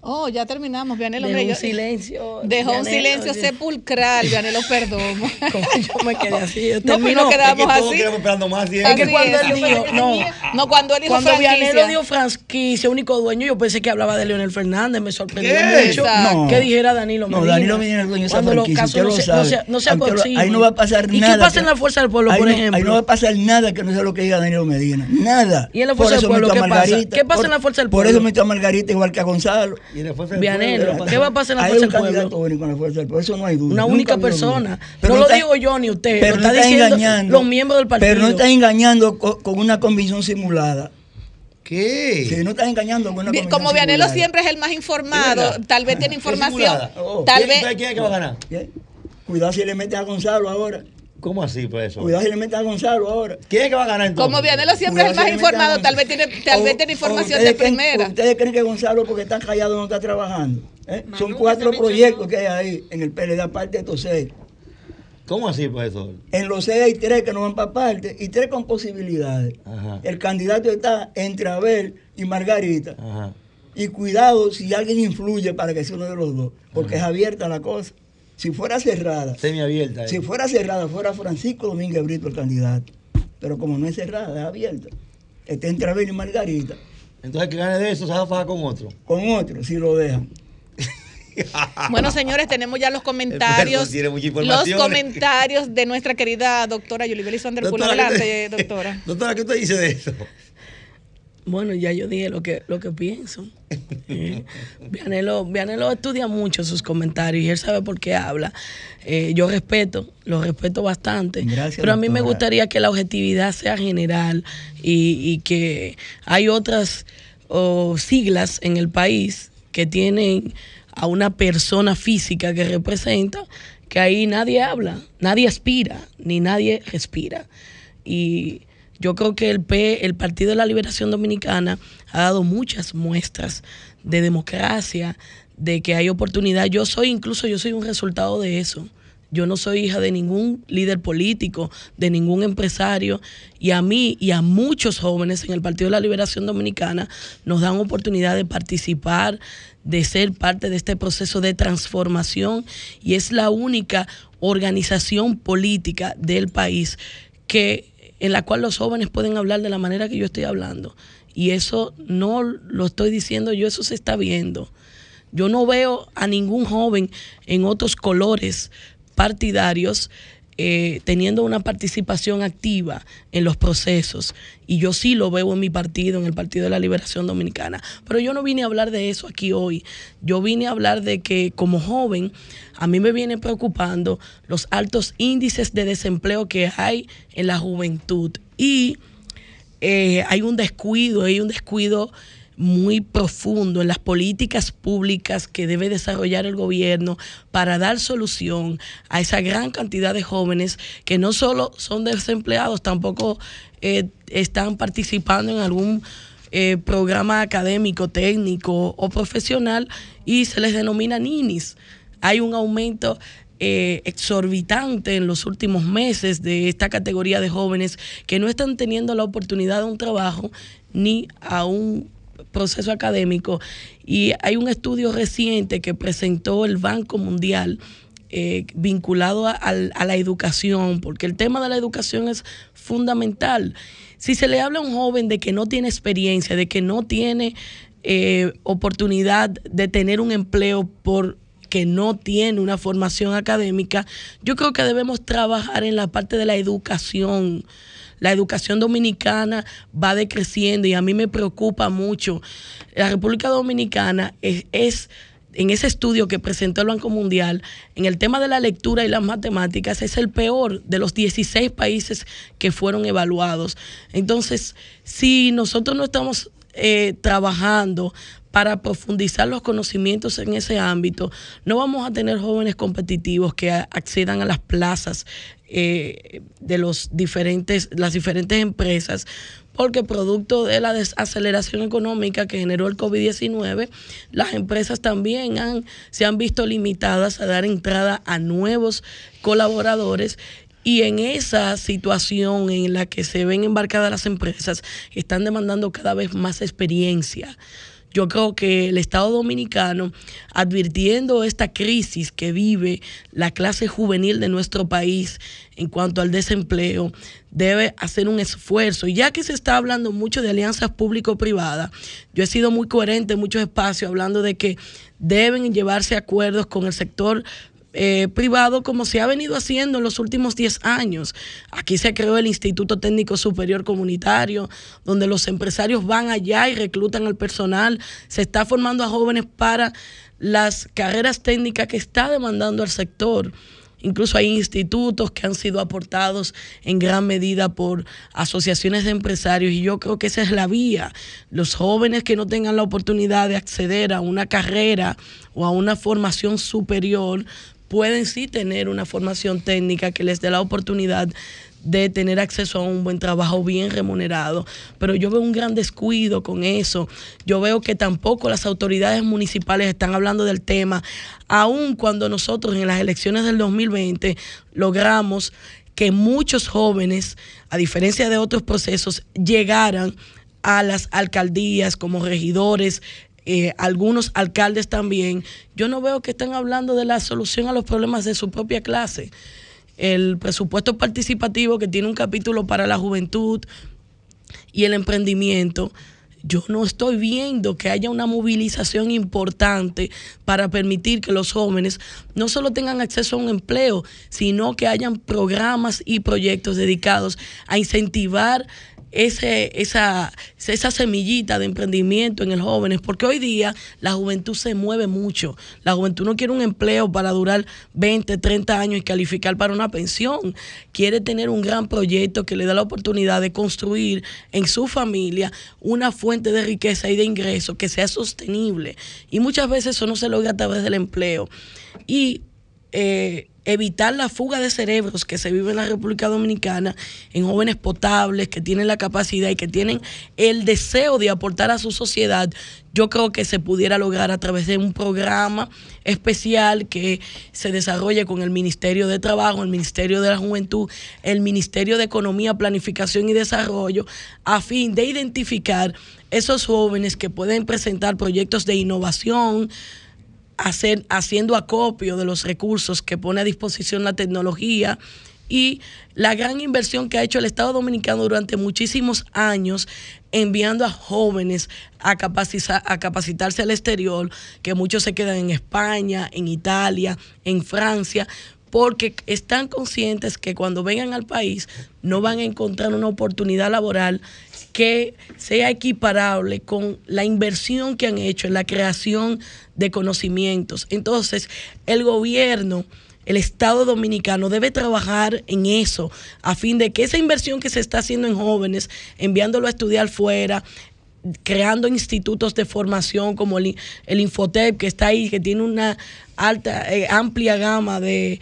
Oh, ya terminamos, Vianelo.
Dejó
hombre,
un
yo-
silencio.
Dejó un silencio sepulcral, Vianelo, perdón.
Como yo me quedé así. Yo
No, pues
termino.
no quedamos
Es que todos
así.
esperando más
Es que cuando él dijo, no,
No, cuando él dijo
cuando
franquicia.
Vianelo dio franquicia, único dueño, yo pensé que hablaba de Leonel Fernández, me sorprendió
¿Qué?
mucho que dijera Danilo
No,
Medina.
Danilo Medina es el dueño de esa
Cuando los
franquicia, usted
no
lo sabe.
no se, no se
lo- ahí no va a pasar
¿Y
nada
qué pasa en la Fuerza del Pueblo,
ahí
por
no,
ejemplo?
Ahí no va a pasar nada que no sea lo que diga Danilo Medina. Nada.
¿Y en la
Por
Fuerza del Pueblo qué pasa? ¿Qué pasa
Por-
en la Fuerza del
Por
Pueblo?
eso metió a Margarita igual que a Gonzalo.
Y la fuerza del
Vianelo,
pueblo,
¿qué va a pasar en la Fuerza del Pueblo?
candidato único en la Fuerza del Pueblo, eso no hay duda.
Una
Nunca
única persona.
Pero
no lo
está-
digo yo ni usted,
pero
lo está
está
diciendo
engañando.
los miembros del partido.
Pero no está engañando co- con, una convicción simulada.
¿Qué?
Sí, no está engañando con una
Como Vianelo
simulada.
siempre es el más informado, tal vez tiene
¿Es
información?
Oh.
tal
¿Quién-
vez
¿Quién es que va a ganar?
Cuidado si le mete a Gonzalo ahora.
¿Cómo así, pues eso?
Cuidado si le mete a Gonzalo ahora.
¿Quién es que va a ganar entonces?
como Vianelo siempre es el más
si
informado, tal vez tiene, tal
O-
vez tiene información de
creen-
primera.
¿Ustedes creen que Gonzalo, porque está callado, no está trabajando? ¿Eh? Son cuatro proyectos que hay ahí en el PLD, aparte de estos seis.
¿Cómo así, profesor?
En los seis hay tres que no van para parte y tres con posibilidades.
Ajá.
El candidato está entre Abel y Margarita.
Ajá.
Y cuidado si alguien influye para que sea uno de los dos, porque es abierta la cosa. Si fuera cerrada,
Semiabierta. eh.
si fuera cerrada, fuera Francisco Domínguez Brito el candidato. Pero como no es cerrada, es abierta. Está entre Abel y Margarita.
Entonces que gane de eso se va a fajar con otro.
Con otro, si lo dejan.
Bueno, señores, tenemos ya los comentarios. Los comentarios de nuestra querida doctora Yulibeli
¿qué
Adelante, doctora.
Doctora, ¿qué usted dice de eso?
Bueno, ya yo dije lo que, lo que pienso. Eh, Vianelo, Vianelo estudia mucho sus comentarios y él sabe por qué habla. Eh, yo respeto, lo respeto bastante.
Gracias,
pero a mí me gustaría que la objetividad sea general y, y que hay otras oh, siglas en el país que tienen a una persona física que representa, que ahí nadie habla, nadie aspira, ni nadie respira. Y yo creo que el P, el Partido de la Liberación Dominicana, ha dado muchas muestras de democracia, de que hay oportunidad. Yo soy, incluso yo soy un resultado de eso. Yo no soy hija de ningún líder político, de ningún empresario, y a mí y a muchos jóvenes en el Partido de la Liberación Dominicana nos dan oportunidad de participar, de ser parte de este proceso de transformación, y es la única organización política del país que en la cual los jóvenes pueden hablar de la manera que yo estoy hablando. Y eso no lo estoy diciendo yo, eso se está viendo. Yo no veo a ningún joven en otros colores partidarios eh, teniendo una participación activa en los procesos. Y yo sí lo veo en mi partido, en el Partido de la Liberación Dominicana. Pero yo no vine a hablar de eso aquí hoy. Yo vine a hablar de que como joven a mí me viene preocupando los altos índices de desempleo que hay en la juventud. Y eh, hay un descuido, hay un descuido muy profundo en las políticas públicas que debe desarrollar el gobierno para dar solución a esa gran cantidad de jóvenes que no solo son desempleados, tampoco eh, están participando en algún eh, programa académico, técnico o profesional y se les denomina ninis. Hay un aumento eh, exorbitante en los últimos meses de esta categoría de jóvenes que no están teniendo la oportunidad de un trabajo ni a un proceso académico. Y hay un estudio reciente que presentó el Banco Mundial eh, vinculado a, la educación, porque el tema de la educación es fundamental. Si se le habla a un joven de que no tiene experiencia, de que no tiene eh, oportunidad de tener un empleo por que no tiene una formación académica, yo creo que debemos trabajar en la parte de la educación. La educación dominicana va decreciendo y a mí me preocupa mucho. La República Dominicana es, es en ese estudio que presentó el Banco Mundial, en el tema de la lectura y las matemáticas, es el peor de los 16 países que fueron evaluados. Entonces, si nosotros no estamos eh, trabajando para profundizar los conocimientos en ese ámbito, no vamos a tener jóvenes competitivos que accedan a las plazas eh, de los diferentes, las diferentes empresas, porque producto de la desaceleración económica que generó el COVID-19, las empresas también han, se han visto limitadas a dar entrada a nuevos colaboradores y en esa situación en la que se ven embarcadas las empresas, están demandando cada vez más experiencia. Yo creo que el Estado Dominicano, advirtiendo esta crisis que vive la clase juvenil de nuestro país en cuanto al desempleo, debe hacer un esfuerzo. Y ya que se está hablando mucho de alianzas público-privadas, yo he sido muy coherente en muchos espacios hablando de que deben llevarse acuerdos con el sector eh, privado como se ha venido haciendo en los últimos 10 años. Aquí se creó el Instituto Técnico Superior Comunitario, donde los empresarios van allá y reclutan al personal. Se está formando a jóvenes para las carreras técnicas que está demandando el sector. Incluso hay institutos que han sido aportados en gran medida por asociaciones de empresarios y yo creo que esa es la vía. Los jóvenes que no tengan la oportunidad de acceder a una carrera o a una formación superior pueden sí tener una formación técnica que les dé la oportunidad de tener acceso a un buen trabajo bien remunerado. Pero yo veo un gran descuido con eso. Yo veo que tampoco las autoridades municipales están hablando del tema, aun cuando nosotros en las elecciones del 2020 logramos que muchos jóvenes, a diferencia de otros procesos, llegaran a las alcaldías como regidores, eh, algunos alcaldes también, yo no veo que están hablando de la solución a los problemas de su propia clase. El presupuesto participativo que tiene un capítulo para la juventud y el emprendimiento, yo no estoy viendo que haya una movilización importante para permitir que los jóvenes no solo tengan acceso a un empleo, sino que hayan programas y proyectos dedicados a incentivar ese, esa, esa semillita de emprendimiento en el jóvenes, porque hoy día la juventud se mueve mucho. La juventud no quiere un empleo para durar 20, 30 años y calificar para una pensión. Quiere tener un gran proyecto que le da la oportunidad de construir en su familia una fuente de riqueza y de ingreso que sea sostenible. Y muchas veces eso no se logra a través del empleo. Y eh, evitar la fuga de cerebros que se vive en la República Dominicana en jóvenes potables que tienen la capacidad y que tienen el deseo de aportar a su sociedad, yo creo que se pudiera lograr a través de un programa especial que se desarrolle con el Ministerio de Trabajo, el Ministerio de la Juventud, el Ministerio de Economía, Planificación y Desarrollo, a fin de identificar esos jóvenes que pueden presentar proyectos de innovación, hacer, haciendo acopio de los recursos que pone a disposición la tecnología y la gran inversión que ha hecho el Estado Dominicano durante muchísimos años enviando a jóvenes a, a capacitarse al exterior, que muchos se quedan en España, en Italia, en Francia, porque están conscientes que cuando vengan al país no van a encontrar una oportunidad laboral que sea equiparable con la inversión que han hecho en la creación de conocimientos. Entonces, el gobierno, el Estado dominicano debe trabajar en eso, a fin de que esa inversión que se está haciendo en jóvenes, enviándolo a estudiar fuera, creando institutos de formación como el, Infotep que está ahí, que tiene una alta, eh, amplia gama de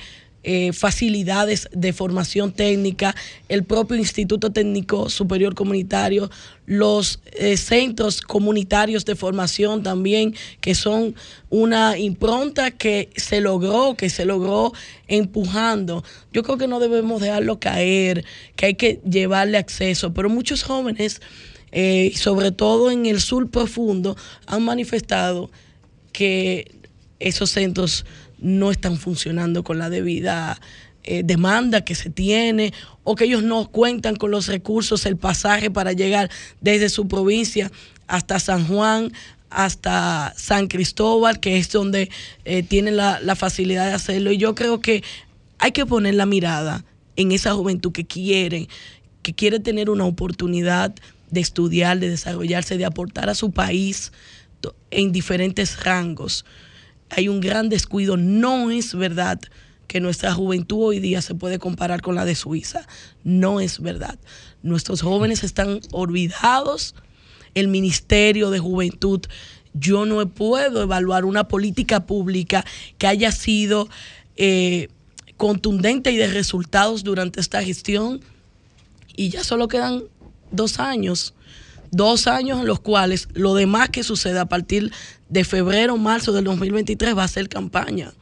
eh, facilidades de formación técnica, el propio Instituto Técnico Superior Comunitario, los eh, centros comunitarios de formación también, que son una impronta que se logró, que se logró empujando. Yo creo que no debemos dejarlo caer, que hay que llevarle acceso, pero muchos jóvenes, eh, sobre todo en el sur profundo, han manifestado que esos centros no están funcionando con la debida eh, demanda que se tiene o que ellos no cuentan con los recursos, el pasaje para llegar desde su provincia hasta San Juan, hasta San Cristóbal, que es donde eh, tienen la, la facilidad de hacerlo. Y yo creo que hay que poner la mirada en esa juventud que quiere, que quiere tener una oportunidad de estudiar, de desarrollarse, de aportar a su país en diferentes rangos hay un gran descuido. No es verdad que nuestra juventud hoy día se puede comparar con la de Suiza. No es verdad. Nuestros jóvenes están olvidados. El Ministerio de Juventud, yo no puedo evaluar una política pública que haya sido eh, contundente y de resultados durante esta gestión. Y ya solo quedan dos años dos años en los cuales lo demás que suceda a partir de febrero marzo del 2023 va a ser campaña.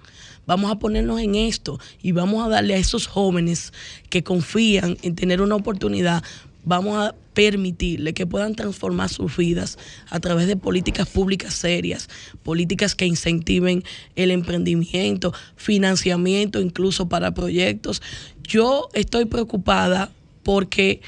Vamos a ponernos en esto y vamos a darle a esos jóvenes que confían en tener una oportunidad, vamos a permitirle que puedan transformar sus vidas a través de políticas públicas serias, políticas que incentiven el emprendimiento, financiamiento incluso para proyectos. Yo estoy preocupada porque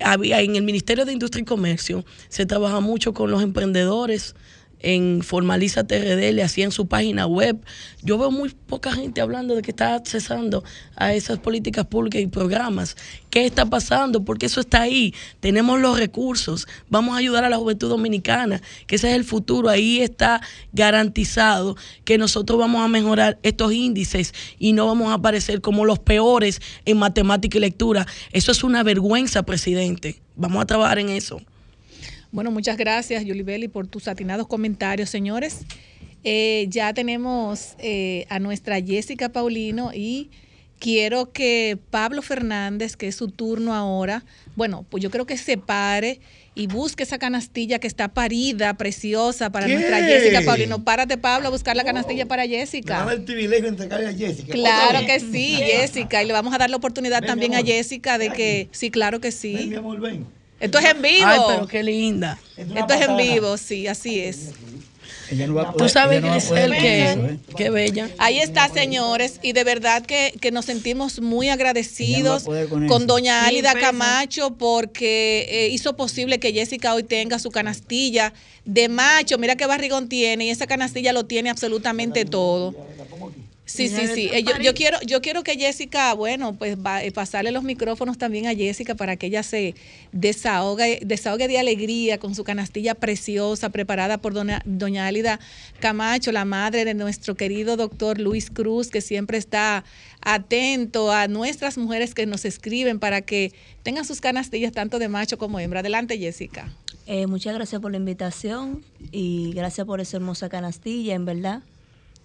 había en el Ministerio de Industria y Comercio se trabaja mucho con los emprendedores en Formaliza TRD, le hacían su página web. Yo veo muy poca gente hablando de que está accesando a esas políticas públicas y programas. ¿Qué está pasando? Porque eso está ahí. Tenemos los recursos. Vamos a ayudar a la juventud dominicana, que ese es el futuro. Ahí está garantizado que nosotros vamos a mejorar estos índices y no vamos a aparecer como los peores en matemática y lectura. Eso es una vergüenza, presidente. Vamos a trabajar en eso.
Bueno, muchas gracias, Yulibeli, por tus atinados comentarios, señores. Eh, ya tenemos eh, a nuestra Jessica Paulino y quiero que Pablo Fernández, que es su turno ahora, bueno, pues yo creo que se pare y busque esa canastilla que está parida, preciosa para
¿Qué?
nuestra Jessica Paulino. Párate, Pablo, a buscar la canastilla para Jessica.
Dame el privilegio de entregarle a Jessica.
Claro que sí, Jessica. Y le vamos a dar la oportunidad
Ven,
también a. Jessica de que,
aquí.
sí, claro que
Ven, mi
sí.
amor, ven.
Esto es en vivo.
Ay, pero qué linda.
Es
Esto es en vivo, sí, así es.
Ella no va a
Tú sabes,
ella no va a poder
Grisel,
con
que
eso, ¿eh?
qué bella.
Ahí está, señores, y de verdad que, que nos sentimos muy agradecidos
no con
doña Álida. Camacho porque eh, hizo posible que Jessica hoy tenga su canastilla de macho. Mira qué barrigón tiene y esa canastilla lo tiene absolutamente todo. Sí, sí, sí. Eh, Yo, yo quiero, yo quiero que Jessica, bueno, pues va, eh, pasarle los micrófonos también a Jessica para que ella se desahogue, desahogue de alegría con su canastilla preciosa preparada por doña, doña Álida Camacho, la madre de nuestro querido doctor Luis Cruz, que siempre está atento a nuestras mujeres que nos escriben para que tengan sus canastillas tanto de macho como hembra. Adelante, Jessica.
Eh, muchas gracias por la invitación y gracias por esa hermosa canastilla, en verdad.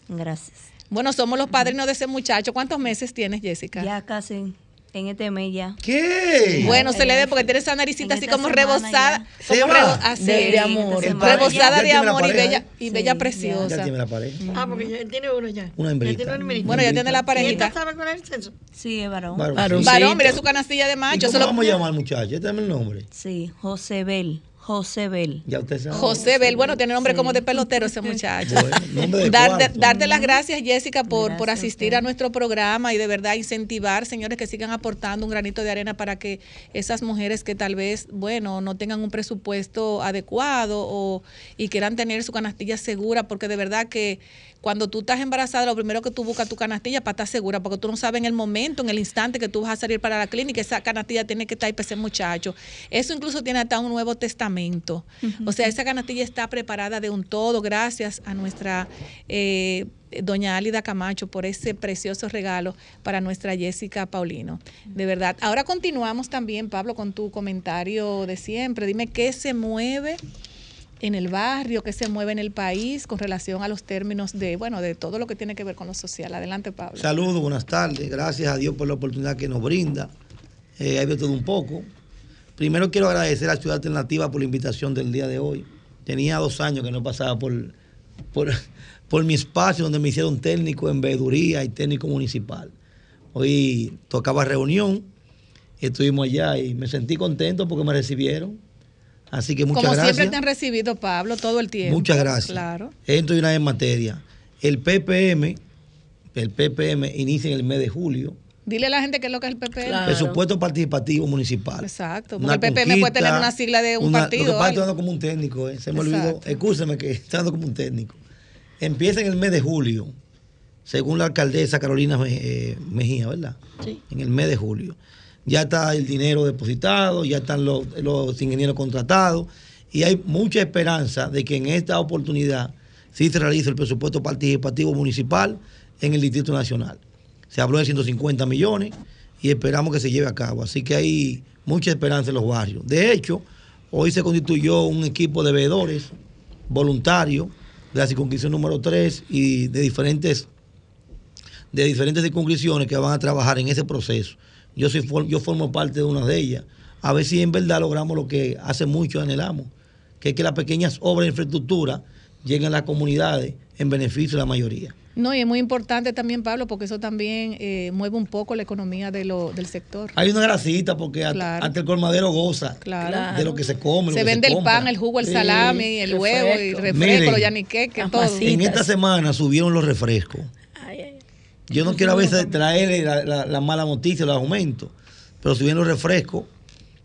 Gracias.
Bueno, somos los padrinos de ese muchacho. ¿Cuántos meses tienes, Jessica?
Ya casi en este mes ya.
¿Qué?
Bueno, se le ve porque
esta-
tiene esa naricita así como rebosada,
ya.
Se
como
va.
así,
De- de amor.
rebosada
ya
de amor y bella y
Sí,
bella
ya.
preciosa.
Ya tiene la pareja.
Ah, porque ya tiene uno ya.
Una
Ya
hembrita.
tiene una hembrita.
Bueno, ya tiene la
¿Y
parejita.
esta sabe cuál es el sexo?
Sí, es varón.
Varón,
Varón.
sí.
Varón,
Sí.
mira su canastilla de
¿Y
macho.
cómo
se lo-
vamos a llamar al muchacho? Este es el nombre.
Sí, José Bel. José Bel.
Ya usted sabe.
José Bel, bueno, tiene nombre como de pelotero ese muchacho.
Bueno, nombre de
Darte, darte las gracias, Jessica, por, por
Gracias
asistir a nuestro programa y de verdad incentivar, señores, que sigan aportando un granito de arena para que esas mujeres que tal vez, bueno, no tengan un presupuesto adecuado o, y quieran tener su canastilla segura, porque de verdad que cuando tú estás embarazada, lo primero que tú buscas tu canastilla para estar segura, porque tú no sabes en el momento, en el instante que tú vas a salir para la clínica, esa canastilla tiene que estar ahí para ese muchacho. Eso incluso tiene hasta un Nuevo Testamento. O sea, esa canastilla está preparada de un todo, gracias a nuestra eh, doña Álida Camacho por ese precioso regalo para nuestra Jessica Paulino. De verdad. Ahora continuamos también, Pablo, con tu comentario de siempre. Dime qué se mueve en el barrio, qué se mueve en el país con relación a los términos de, bueno, de todo lo que tiene que ver con lo social. Adelante, Pablo.
Saludos, buenas tardes. Gracias a Dios por la oportunidad que nos brinda. Eh, hay de todo un poco. Primero quiero agradecer a Ciudad Alternativa por la invitación del día de hoy. Tenía dos años que no pasaba por, por, por mi espacio donde me hicieron técnico en veeduría y técnico municipal. Hoy tocaba reunión, estuvimos allá y me sentí contento porque me recibieron. Así que muchas
Como
gracias.
siempre te han recibido, Pablo, todo el tiempo.
Muchas gracias.
Claro.
Entro de una vez en materia. El PPM, el PPM inicia en el mes de julio.
Dile a la gente qué es lo que es el PPM.
Claro.
Presupuesto participativo municipal.
Exacto, porque
Una
el PPM puede tener una sigla de un
una-
partido
Lo que pasa es que
algo.
estoy dando como un técnico, eh. se me olvidó.
Exacto.
Escúcheme que estoy dando como un técnico. Empieza en el mes de julio, según la alcaldesa Carolina eh, Mejía, ¿verdad?
Sí.
En el mes de julio. Ya está el dinero depositado, ya están los, ingenieros contratados y hay mucha esperanza de que en esta oportunidad sí se realice el presupuesto participativo municipal en el Distrito Nacional. Se habló de 150 millones y esperamos que se lleve a cabo. Así que hay mucha esperanza en los barrios. De hecho, hoy se constituyó un equipo de veedores voluntarios de la circunscripción número 3 y de diferentes de diferentes circunscripciones que van a trabajar en ese proceso. Yo soy yo formo parte de una de ellas. A ver si en verdad logramos lo que hace mucho anhelamos, que es que las pequeñas obras de infraestructura lleguen a las comunidades en beneficio de la mayoría.
No, y es muy importante también, Pablo, porque eso también eh, mueve un poco la economía de lo, del sector.
Hay una grasita porque hasta,
Claro.
hasta el colmadero goza
Claro.
de lo que se come. lo
Se
que
vende el
compra.
pan, el jugo, el
Sí.
salami, el huevo, el
refresco.
Miren,
los yaniqueques, todo.
En esta semana subieron los refrescos. Yo no quiero a veces traerle la, la- la mala noticia, los aumentos, pero subieron los refrescos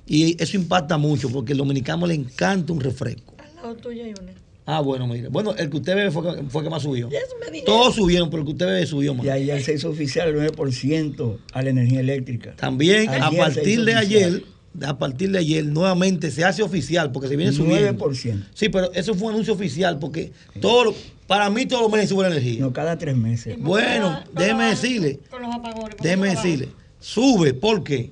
y eso impacta mucho porque al dominicano le encanta un refresco.
Al lado tuyo hay una.
Ah, bueno, mire. Bueno, el que usted bebe fue, que- fue que más subió. Todos subieron, pero el que usted bebe subió más.
Y ayer se hizo oficial el 9% a la energía eléctrica.
También a
Ayer
partir de
oficial.
ayer, a partir de ayer, nuevamente se hace oficial porque se viene subiendo.
9%.
Sí, pero eso fue un anuncio oficial porque todo, lo- para mí todos los meses sube la energía.
No, cada tres meses.
Bueno, déjeme decirle,
Con los apagones. ¿por
déjeme decirle, sube, ¿por qué?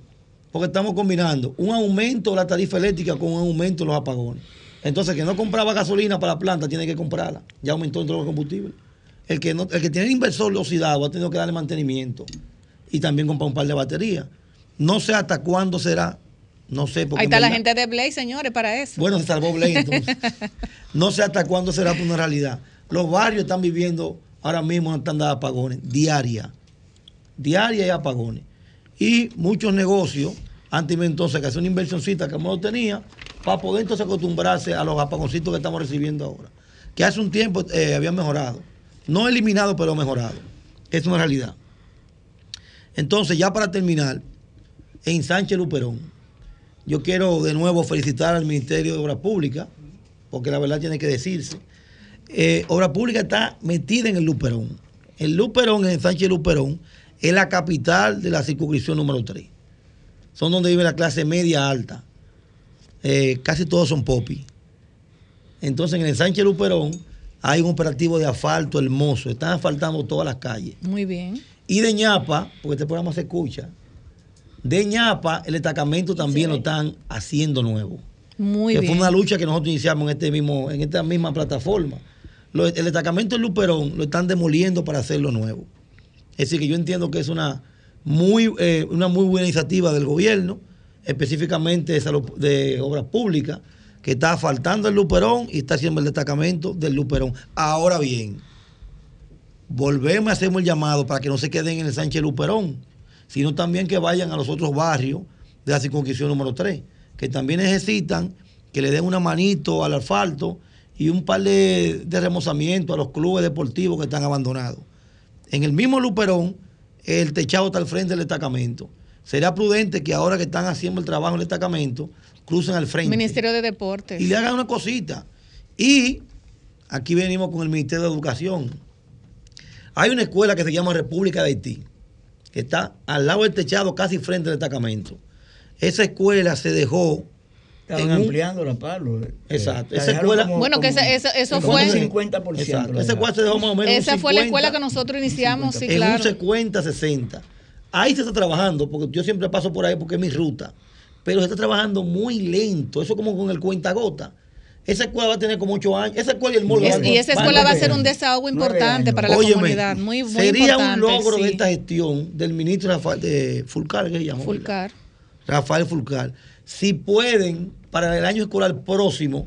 Porque estamos combinando un aumento de la tarifa eléctrica con un aumento de los apagones. Entonces, el que no compraba gasolina para la planta tiene que comprarla. Ya aumentó en todos los combustibles. El que, no, el que tiene el inversor oxidado ha tenido que darle mantenimiento y también comprar un par de baterías. No sé hasta cuándo será. No sé. porque
Ahí está la
verdad-
gente de Blaze, señores, para eso.
bueno, se salvó Blaine entonces. No sé hasta cuándo será una realidad. Los barrios están viviendo ahora mismo tanda de apagones, diaria. Diaria y apagones. Y muchos negocios han tenido entonces que hacer una inversioncita que no tenía para poder entonces acostumbrarse a los apagoncitos que estamos recibiendo ahora. Que hace un tiempo eh, habían mejorado. No eliminado, pero mejorado. Es una realidad. Entonces, ya para terminar, en Sánchez Luperón, yo quiero de nuevo felicitar al Ministerio de Obras Públicas, porque la verdad tiene que decirse. Eh, Obra Pública está metida en el Luperón. El Luperón, en Sánchez Luperón, es la capital de la circunscripción número 3. Son donde vive la clase media alta. Eh, casi todos son popi. Entonces, en el Sánchez Luperón hay un operativo de asfalto hermoso. Están asfaltando todas las calles.
Muy bien.
Y de ñapa, porque este programa se escucha, de ñapa el destacamento también lo están haciendo nuevo.
Muy
que
bien.
fue una lucha que nosotros iniciamos en, este mismo, en esta misma plataforma. Lo- el destacamento de Luperón lo están demoliendo para hacerlo nuevo. Es decir, que yo entiendo que es una muy, eh, una muy buena iniciativa del gobierno, específicamente de, obras públicas, que está faltando el Luperón y está haciendo el destacamento del Luperón. Ahora bien, volvemos a hacemos el llamado para que no se queden en el Sánchez Luperón, sino también que vayan a los otros barrios de la circunscripción número 3, que también necesitan que le den una manito al asfalto y un par de, de remozamiento a los clubes deportivos que están abandonados. En el mismo Luperón, el techado está al frente del destacamento. Será prudente que ahora que están haciendo el trabajo en el destacamento, crucen al frente
Ministerio de Deportes.
y le hagan una cosita. Y aquí venimos con el Ministerio de Educación. Hay una escuela que se llama República de Haití, que está al lado del techado, casi frente al destacamento. Esa escuela se dejó.
Estaban
en un-
ampliándola, Pablo.
Exacto.
La
Esa
Bueno, que esa- esa- eso fue-
un 50%.
Exacto.
la
Esa escuela se dejó más o menos.
Esa
un
fue la
50,
escuela que nosotros iniciamos, sí,
en
claro.
un 50, 60. Ahí se está trabajando, porque yo siempre paso por ahí porque es mi ruta. Pero se está trabajando muy lento. Eso como con el cuentagota. Esa escuela va a tener como 8 años. Esa escuela y el mall
Es- y esa escuela va a ser un desahogo importante para la
Óyeme,
comunidad. Muy, muy
sería
importante.
un logro de esta gestión del ministro Rafael de Fulcar, que se llama.
Fulcar.
Rafael Fulcar. Si pueden, para el año escolar próximo,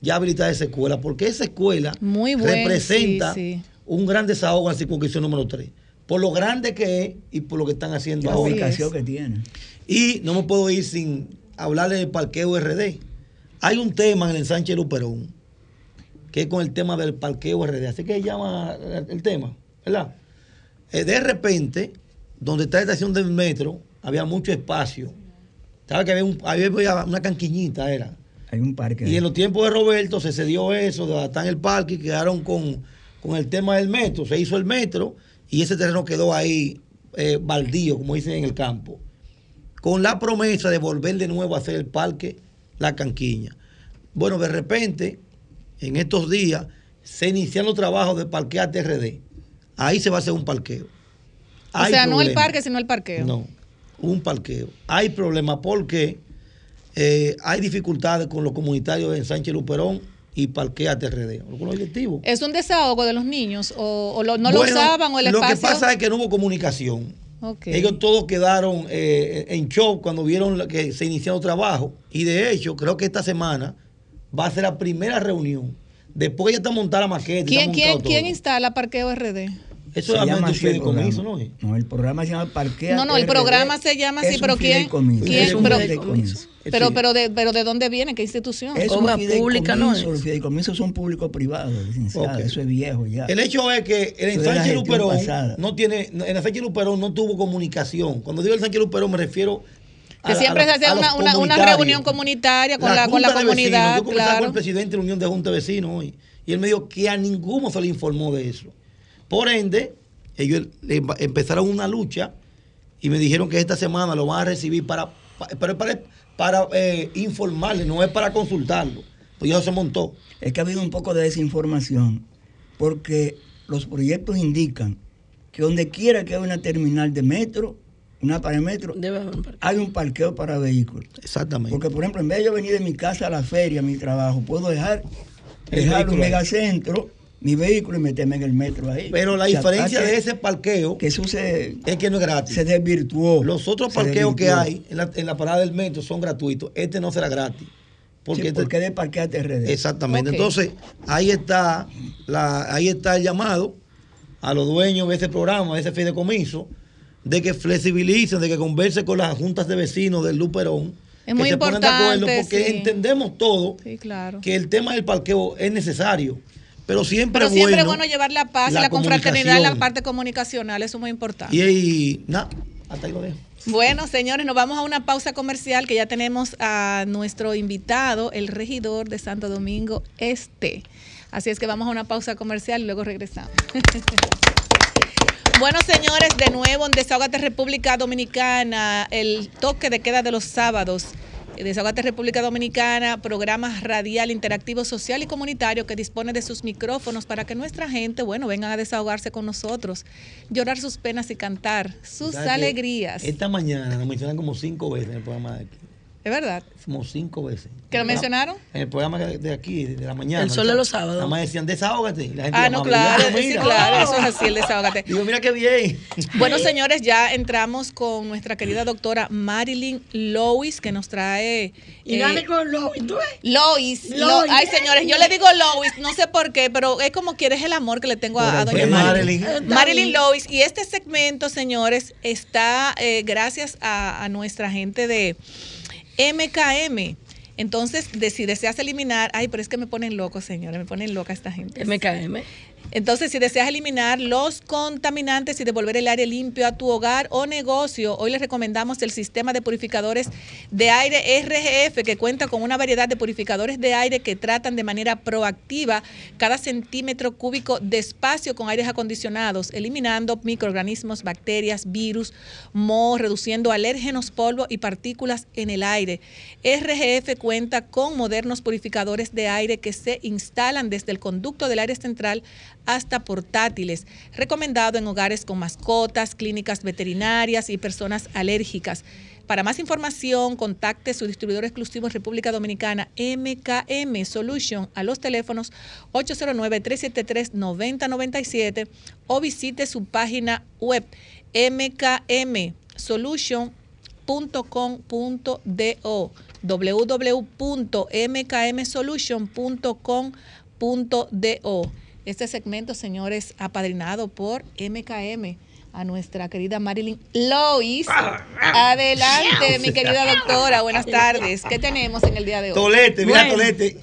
ya habilitar esa escuela, porque esa escuela
Muy
representa
sí, sí.
un gran desahogo en la circunscripción número 3. Por lo grande que es y por lo que están haciendo
La
ahora.
ubicación que tiene.
Y no me puedo ir sin hablarle del parqueo RD. Hay un tema en el Sánchez Luperón, que es con el tema del parqueo RD. Así que llama el el tema, ¿verdad? Eh, de repente, donde está la estación del metro, había mucho espacio. ¿Sabes que había, un- había una canquiñita, era?
Hay un parque.
Y en los tiempos de Roberto se cedió eso, de en el parque y quedaron con, con el tema del metro. Se hizo el metro y ese terreno quedó ahí eh, baldío, como dicen en el campo. Con la promesa de volver de nuevo a hacer el parque La Canquiña. Bueno, de repente, en estos días, se inician los trabajos de parquear TRD. Ahí se va a hacer un parqueo.
O
Hay
sea, no el parque, sino el parqueo.
No, un parqueo. Hay problemas porque eh, hay dificultades con los comunitarios en Sánchez Luperón y Parquea TRD, con los directivos.
¿Es un desahogo de los niños? ¿O, o lo- no lo usaban o el
Lo
espacio?
que pasa es que no hubo comunicación. Ellos todos quedaron eh, en shock cuando vieron que se iniciaron trabajo. Y de hecho, creo que esta semana va a ser la primera reunión Después ya está montada la maqueta. está
¿Quién, quién, quién instala Parqueo RD?
Eso
Se
es
llama
un
así el
fideicomiso,
programa.
¿no?
No, el programa se llama Parquea.
No, no, el
RD.
programa se llama así,
Es
pero
un
¿quién?
fideicomiso.
quién?
Es un
Pero-
fideicomiso.
Pero, pero, de, pero ¿de dónde viene? ¿Qué institución?
Es
Obra pública, ¿no es?
Los fideicomisos son público-privados, licenciado.
Ok.
Eso es viejo ya.
El hecho es que el
la gestión
Luperón
pasada.
no tiene, en el Sánchez Luperón no tuvo comunicación. Cuando digo el Sánchez Luperón me refiero a
Que
la-
siempre
a la-
se hace
a
una, una, una reunión comunitaria con la, con la
de Vecinos.
comunidad,
Yo conversaba con
claro.
el presidente de la Unión de Junta de Vecinos hoy y él me dijo que a ninguno se le informó de eso. Por ende, ellos empezaron una lucha y me dijeron que esta semana lo van a recibir para, para, para, para, eh, informarle, no es para consultarlo. Pues ya se montó.
Es que ha habido un poco de desinformación porque los proyectos indican que donde quiera que haya una terminal de metro, una para metro,
Debe haber un parque.
hay un parqueo para vehículos.
Exactamente.
Porque, por ejemplo, en vez de yo venir de mi casa a la feria, a mi trabajo, puedo dejar,
El
dejar un megacentro, mi vehículo y meterme en el metro ahí.
Pero la
O sea,
diferencia de ese parqueo
que se,
es que no es gratis.
se desvirtuó.
Los otros parqueos que hay en la, en la parada del metro son gratuitos. Este no será gratis. Porque
Sí,
este-
porque de parquea TRD.
Exactamente. Entonces, ahí está, la, ahí está el llamado a los dueños de ese programa, de ese fideicomiso, de que flexibilicen, de que conversen con las juntas de vecinos del Luperón.
Es
que
muy
se pongan de acuerdo
importante,
porque
sí.
entendemos todo
Sí, claro.
que el tema del parqueo es necesario. Pero siempre,
Pero
es
siempre
bueno
es bueno llevar la paz
la
la confraternidad en la parte comunicacional, eso es muy importante.
Y, y nada, hasta ahí lo dejo.
Bueno, señores, nos vamos a una pausa comercial que ya tenemos a nuestro invitado, el regidor de Santo Domingo Este. Así es que vamos a una pausa comercial y luego regresamos. Bueno, señores, de nuevo en Desahogate República Dominicana, el toque de queda de los sábados. Desahogate República Dominicana, programa radial interactivo social y comunitario que dispone de sus micrófonos para que nuestra gente, bueno, vengan a desahogarse con nosotros, llorar sus penas y cantar sus
¿Sabes que
alegrías.
Esta mañana nos mencionan como cinco veces en el programa de aquí.
¿Es verdad?
Como cinco veces.
¿Que lo mencionaron?
En el programa de aquí, de la mañana.
El sol de los sábados.
Nada más decían, desahógate. Y la gente
Ah, no, claro,
yo,
sí,
mira.
claro, eso es así, el desahogate.
Digo, mira qué bien.
Bueno, señores, ya entramos con nuestra querida doctora Marilyn Lois, que nos trae...
Y
eh,
dale con lo. ¿y tú ves?
Lois, Lo-
Lois.
ay señores, yo le digo Lois, no sé por qué, pero es como quieres el amor que le tengo a, doña Marilyn.
Marilyn.
Marilyn Lois, y este segmento, señores, está eh, gracias a, a nuestra gente de MKM. Entonces, si deseas eliminar, ay, pero es que me ponen loco, señores, me ponen loca esta gente.
MKM.
Entonces, si deseas eliminar los contaminantes y devolver el aire limpio a tu hogar o negocio, hoy les recomendamos el sistema de purificadores de aire RGF, que cuenta con una variedad de purificadores de aire que tratan de manera proactiva cada centímetro cúbico de espacio con aires acondicionados, eliminando microorganismos, bacterias, virus, moho, reduciendo alérgenos, polvo y partículas en el aire. RGF cuenta con modernos purificadores de aire que se instalan desde el conducto del aire central hasta portátiles, recomendado en hogares con mascotas, clínicas veterinarias y personas alérgicas. Para más información, contacte su distribuidor exclusivo en República Dominicana, MKM Solution, a los teléfonos 809-373-9097 o visite su página web mkmsolution.com.do www.mkmsolution.com.do Este segmento, señores, apadrinado por MKM a nuestra querida Marilyn Lois. Adelante, mi querida doctora. Buenas tardes. ¿Qué tenemos en el día de hoy?
Tolete, mira
Bueno.
Tolete.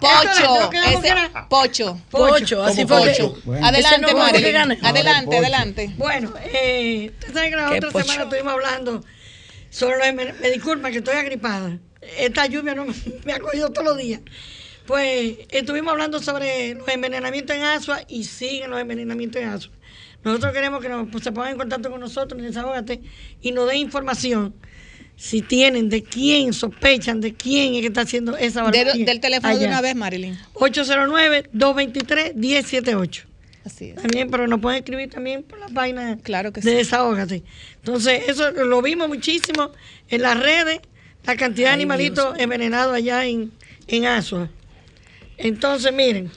Pocho,
Esto es lo que
ese, Pocho.
Pocho, así
¿Cómo
fue que-
Pocho?
Bueno.
Adelante,
no
Marilyn. Adelante, adelante.
Bueno, eh, usted sabe que la otra
pocho.
semana estuvimos hablando sobre los enven- Me disculpa que estoy agripada. Esta lluvia no me, me ha cogido todos los días. Pues estuvimos hablando sobre los envenenamientos en Asua y siguen los envenenamientos en Asua. Nosotros queremos que nos, pues, se pongan en contacto con nosotros en Desahógate y nos den información si tienen, de quién sospechan, de quién es que está haciendo esa
De-
barbaridad.
del teléfono de una vez, Marilyn.
809-223-1078.
Así es.
También, pero nos pueden escribir también por la página
Claro que
de
sí.
Desahógate. Entonces, eso lo vimos muchísimo en las redes, la cantidad de animalitos envenenados allá en, en Asua. Entonces, miren,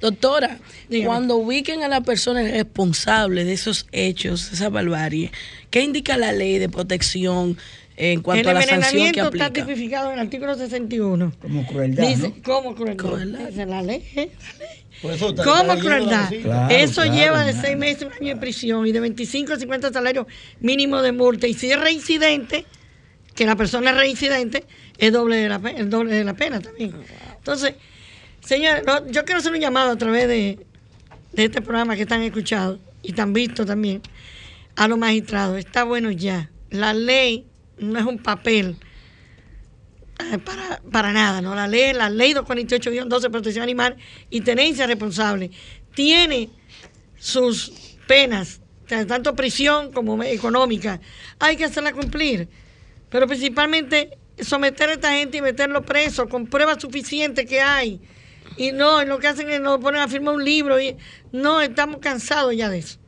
Doctora,
Dígame.
cuando ubiquen a la persona responsable de esos hechos, esa barbarie, ¿qué indica la ley de protección en cuanto
el
a la sanción que
envenenamiento está
aplica.
tipificado en el artículo 61.
Como crueldad,
Dice,
¿no?
¿cómo crueldad?
Crueldad.
Dice la ley. ¿eh?
Por eso está-
¿Cómo
está leyendo la
crueldad?
Claro,
Eso
claro,
lleva de seis meses a un año de prisión y de 25 a 50 salarios mínimos de multa. Y si es reincidente, que la persona es reincidente, es doble de la, el doble de la pena también. Entonces, señores, no, yo quiero hacer un llamado a través de, de este programa que están escuchados y están vistos también a los magistrados. Está bueno ya. La ley no es un papel eh, para, para nada, ¿no? La ley, la ley 248-12, protección animal y tenencia responsable, tiene sus penas, tanto prisión como económica. Hay que hacerla cumplir, pero principalmente someter a esta gente y meterlo preso con pruebas suficientes que hay. Y no, lo que hacen es nos ponen a firmar un libro y no, estamos cansados ya de eso.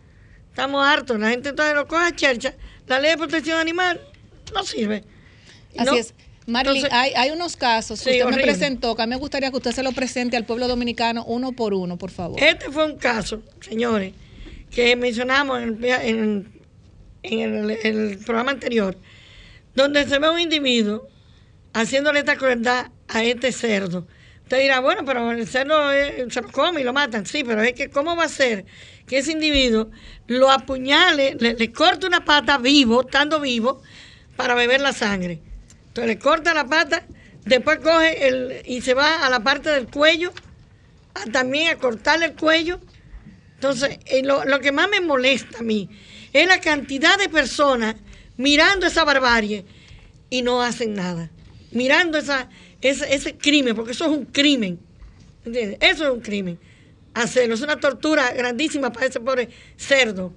Estamos hartos. La gente entonces lo coge a chercha. La ley de protección animal no sirve.
Así
No.
es. Marilyn,
Entonces-
hay, hay unos casos que
Sí,
usted me presentó que a mí me gustaría que usted se lo presente al pueblo dominicano uno por uno, por favor.
Este fue un caso, señores, que mencionamos en, el- en- en el, el programa anterior, donde se ve un individuo haciéndole esta crueldad a este cerdo. Usted dirá, bueno, pero el cerdo eh, se lo come y lo matan. Sí, pero es que ¿cómo va a ser que ese individuo lo apuñale, le, le corte una pata vivo, estando vivo, para beber la sangre? Entonces le corta la pata, después coge el, y se va a la parte del cuello, a- también a cortarle el cuello. Entonces, eh, lo, lo que más me molesta a mí es la cantidad de personas mirando esa barbarie y no hacen nada. Mirando esa, ese, ese crimen, porque eso es un crimen. ¿Entiendes? Eso es un crimen. Hacerlo, es una tortura grandísima para ese pobre cerdo.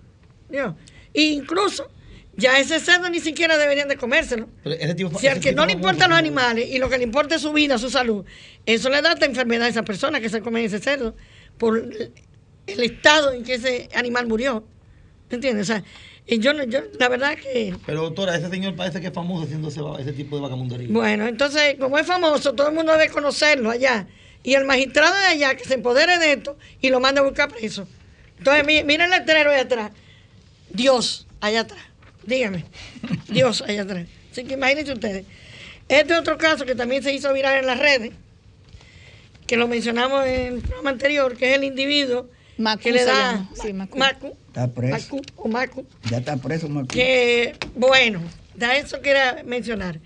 ¿no? E incluso, ya ese cerdo ni siquiera deberían de comérselo.
Pero ese tipo-
Si al que no le importan los animales y lo que le importa es su vida, su salud, eso le da esta enfermedad a esa persona que se come ese cerdo por el el estado en que ese animal murió. ¿Entiendes? O sea, y yo, no- yo la verdad que...
Pero doctora, ese señor parece que es famoso haciendo ese, ese tipo de vagamundería.
Bueno, entonces, como es famoso, todo el mundo debe conocerlo allá. Y el magistrado de allá que se empodere de esto y lo mande a buscar preso. Entonces, mi- miren el letrero allá atrás. Dios, allá atrás. Dígame. Dios, allá atrás. Así que imagínense ustedes. Este es otro caso que también se hizo viral en las redes, que lo mencionamos en el programa anterior, que es el individuo
Macu
que le da.
Sí, Macu.
Macu,
Está preso.
Macu o Macu
Ya está preso, Marco.
que, bueno, de eso quería mencionar.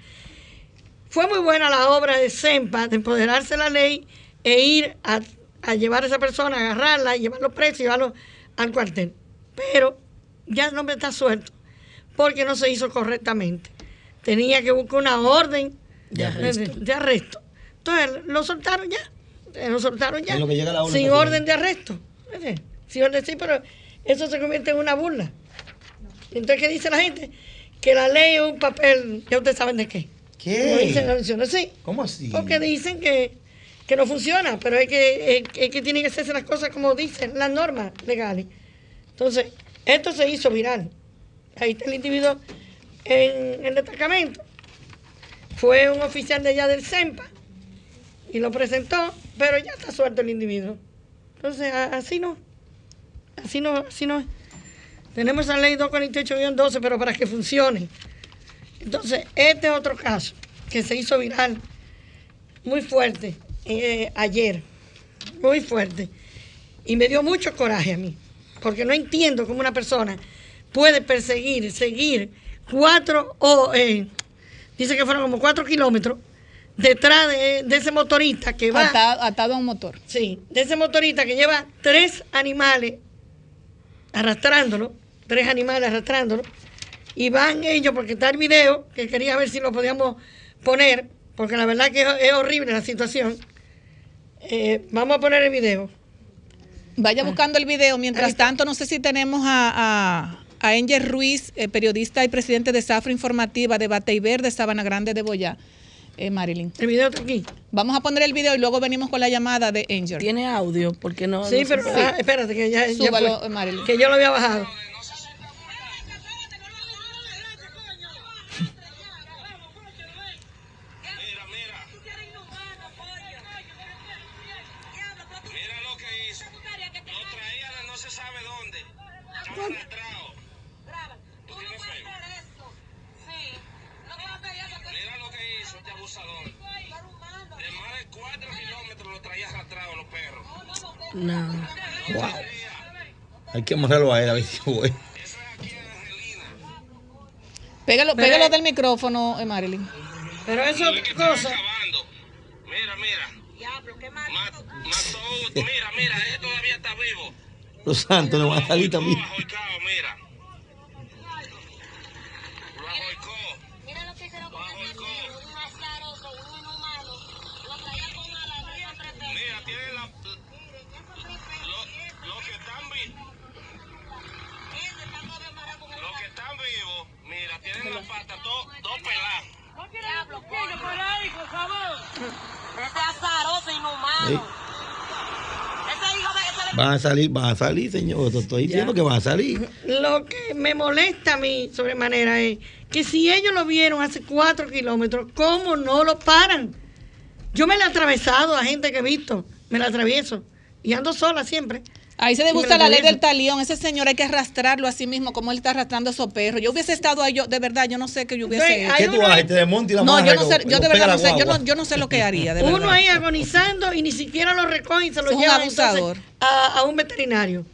Fue muy buena la obra de SEMPA de empoderarse de la ley e ir a, a llevar a esa persona, agarrarla, llevarlo preso y llevarlo al cuartel. Pero ya el hombre está suelto porque no se hizo correctamente. Tenía que buscar una orden
De
arresto. De, arresto. Entonces lo soltaron ya. Eh, Lo soltaron ya.
En lo que llega la orden
sin orden de arresto. Eh, Sin orden, sí, pero eso se convierte en una burla. Entonces, ¿qué dice la gente? Que la ley es un papel, ya ustedes saben de qué. Como dicen las
¿Qué?
sí.
¿Cómo así?
Porque dicen que, que no funciona, pero es que, es, es que tienen que hacerse las cosas como dicen las normas legales. Entonces, esto se hizo viral. Ahí está el individuo en el destacamento. Fue un oficial de allá del CEMPA y lo presentó, pero ya está suelto el individuo. Entonces, así no. Así no, así no. es. Tenemos esa ley 248-12, pero para que funcione. Entonces, este es otro caso que se hizo viral muy fuerte eh, ayer, muy fuerte. Y me dio mucho coraje a mí, porque no entiendo cómo una persona puede perseguir, seguir cuatro, o eh, dice que fueron como cuatro kilómetros detrás de, de ese motorista que va,
Atado, atado a un motor.
sí, de ese motorista que lleva tres animales arrastrándolo, tres animales arrastrándolo, y van ellos, porque está el video, que quería ver si lo podíamos poner, porque la verdad que es, horrible la situación. Eh, vamos a poner el video.
Vaya buscando el video. Mientras tanto, no sé si tenemos a, a, a Angel Ruiz, eh, periodista y presidente de Zafra Informativa de Bate y Verde, Sabana Grande de Boyá. Eh, Marilyn.
El video está aquí.
Vamos a poner el video y luego venimos con la llamada de Angel.
Tiene audio, porque no.
Sí,
no
pero ah, espérate, que ya, ya
Súbalo,
fue.
Marilyn.
que yo lo había bajado.
Mira, mira. Mira lo que hizo. Lo traían a no se sabe dónde. Estaba arrastrado. ¿Tú tienes Facebook?
No.
Wow. Hay que amarrarlo a él a ver si voy.
Pégalo,
Pero-
pégalo del micrófono, eh, Marilyn.
Pero eso es otra cosa.
Mira, mira. Mat- mató, mira, mira, él todavía está vivo.
Los santos le van a salir también.
Mira. Lo ajoicó. Mira, tiene la... Lo, lo que están vivos... Los que están vivos, mira, tienen la pata dos dos peladas.
Sí. Van a salir, van a salir, señor. Te estoy diciendo que van a salir.
Lo que me molesta a mí sobremanera es que si ellos lo vieron hace cuatro kilómetros, ¿cómo no lo paran? Yo me la he atravesado a gente que he visto, me la atravieso y ando sola siempre.
Ahí se
Y me
gusta
la
ley del talión. Ese señor hay que arrastrarlo a sí mismo, como él está arrastrando a esos perros. Yo hubiese estado ahí, yo, de verdad, yo no sé qué yo hubiese hecho.
¿Qué tú haces? Te desmontas y la
No, yo no sé, yo de verdad no sé, yo no, yo no sé lo que haría, de
Uno
verdad.
ahí agonizando y ni siquiera lo recogen y se lo
Es un
llevan entonces
abusador.
a, a un veterinario.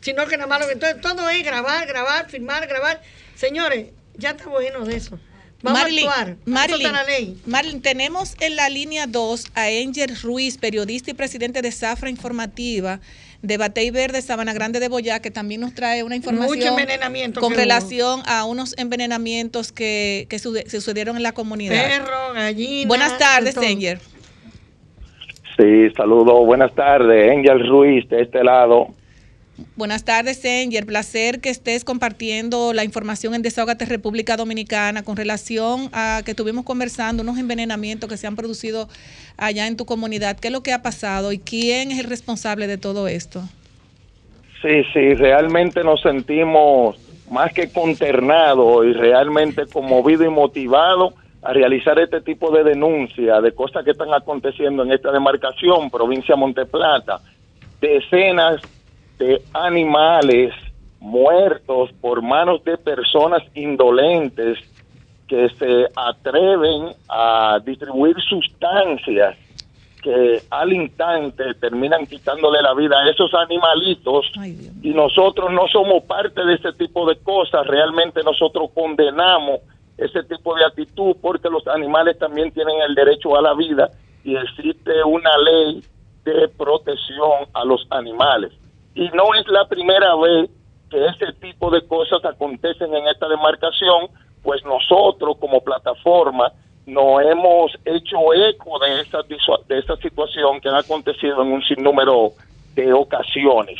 Sino que nada más lo que entonces todo es grabar, grabar, filmar, grabar. Señores, ya está bueno de eso. Vamos
Marilyn,
a actuar. La ley.
Marilyn, tenemos en la línea 2 a Angel Ruiz, periodista y presidente de Zafra Informativa de Batey Verde, Sabana Grande de Boyá, que también nos trae una información
Mucho envenenamiento
con
hubo.
relación a unos envenenamientos que, que sucedieron en la comunidad.
Perro, gallina.
Buenas tardes. Angel.
Sí, saludo, buenas tardes, Angel Ruiz de este lado.
Buenas tardes, Angel. Placer que estés compartiendo la información en Desahogate República Dominicana con relación a que estuvimos conversando unos envenenamientos que se han producido allá en tu comunidad. ¿Qué es lo que ha pasado y quién es el responsable de todo esto?
Sí, sí, realmente nos sentimos más que consternados y realmente conmovidos y motivados a realizar este tipo de denuncia de cosas que están aconteciendo en esta demarcación, provincia de Monteplata. Decenas de animales muertos por manos de personas indolentes que se atreven a distribuir sustancias que al instante terminan quitándole la vida a esos animalitos. Y nosotros no somos parte de ese tipo de cosas, realmente nosotros condenamos ese tipo de actitud porque los animales también tienen el derecho a la vida y existe una ley de protección a los animales. Y no es la primera vez que ese tipo de cosas acontecen en esta demarcación, pues nosotros como plataforma nos hemos hecho eco de esa, disua- de esa situación que ha acontecido en un sinnúmero de ocasiones.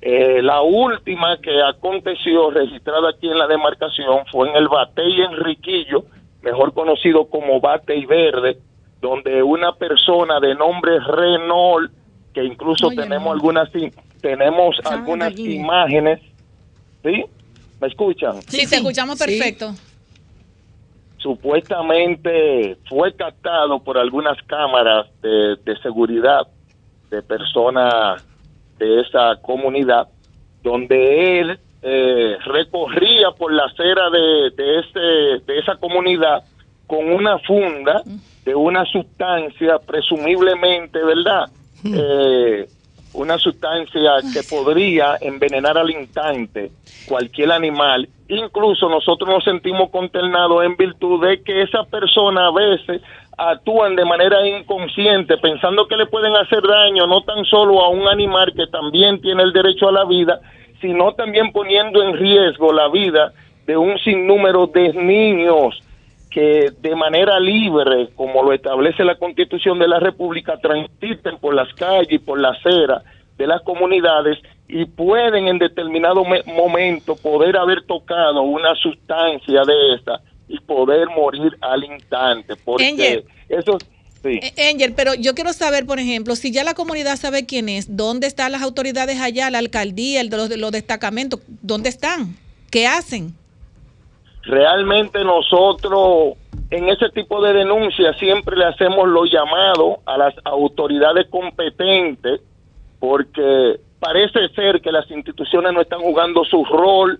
Eh, la última que aconteció registrada aquí en la demarcación fue en el Batey Enriquillo, mejor conocido como Batey Verde, donde una persona de nombre Renault, que incluso
Oye,
tenemos
no.
algunas tenemos algunas imágenes, ¿sí? ¿Me escuchan?
Sí, te escuchamos
sí.
perfecto.
supuestamente fue captado por algunas cámaras de, de seguridad de personas de esa comunidad, donde él eh, recorría por la acera de, de, ese, de esa comunidad con una funda de una sustancia, presumiblemente, ¿verdad? Eh, una sustancia que podría envenenar al instante cualquier animal. Incluso nosotros nos sentimos consternados en virtud de que esa persona a veces actúan de manera inconsciente pensando que le pueden hacer daño no tan solo a un animal que también tiene el derecho a la vida, sino también poniendo en riesgo la vida de un sinnúmero de niños que de manera libre, como lo establece la Constitución de la República, transiten por las calles y por la acera de las comunidades y pueden en determinado me- momento poder haber tocado una sustancia de esta y poder morir al instante, porque
Angel.
eso sí.
Eh, Angel, pero yo quiero saber, por ejemplo, si ya la comunidad sabe quién es, ¿dónde están las autoridades allá, la alcaldía, el los, los destacamentos? ¿Dónde están? ¿Qué hacen?
Realmente nosotros en ese tipo de denuncias siempre le hacemos los llamados a las autoridades competentes porque parece ser que las instituciones no están jugando su rol,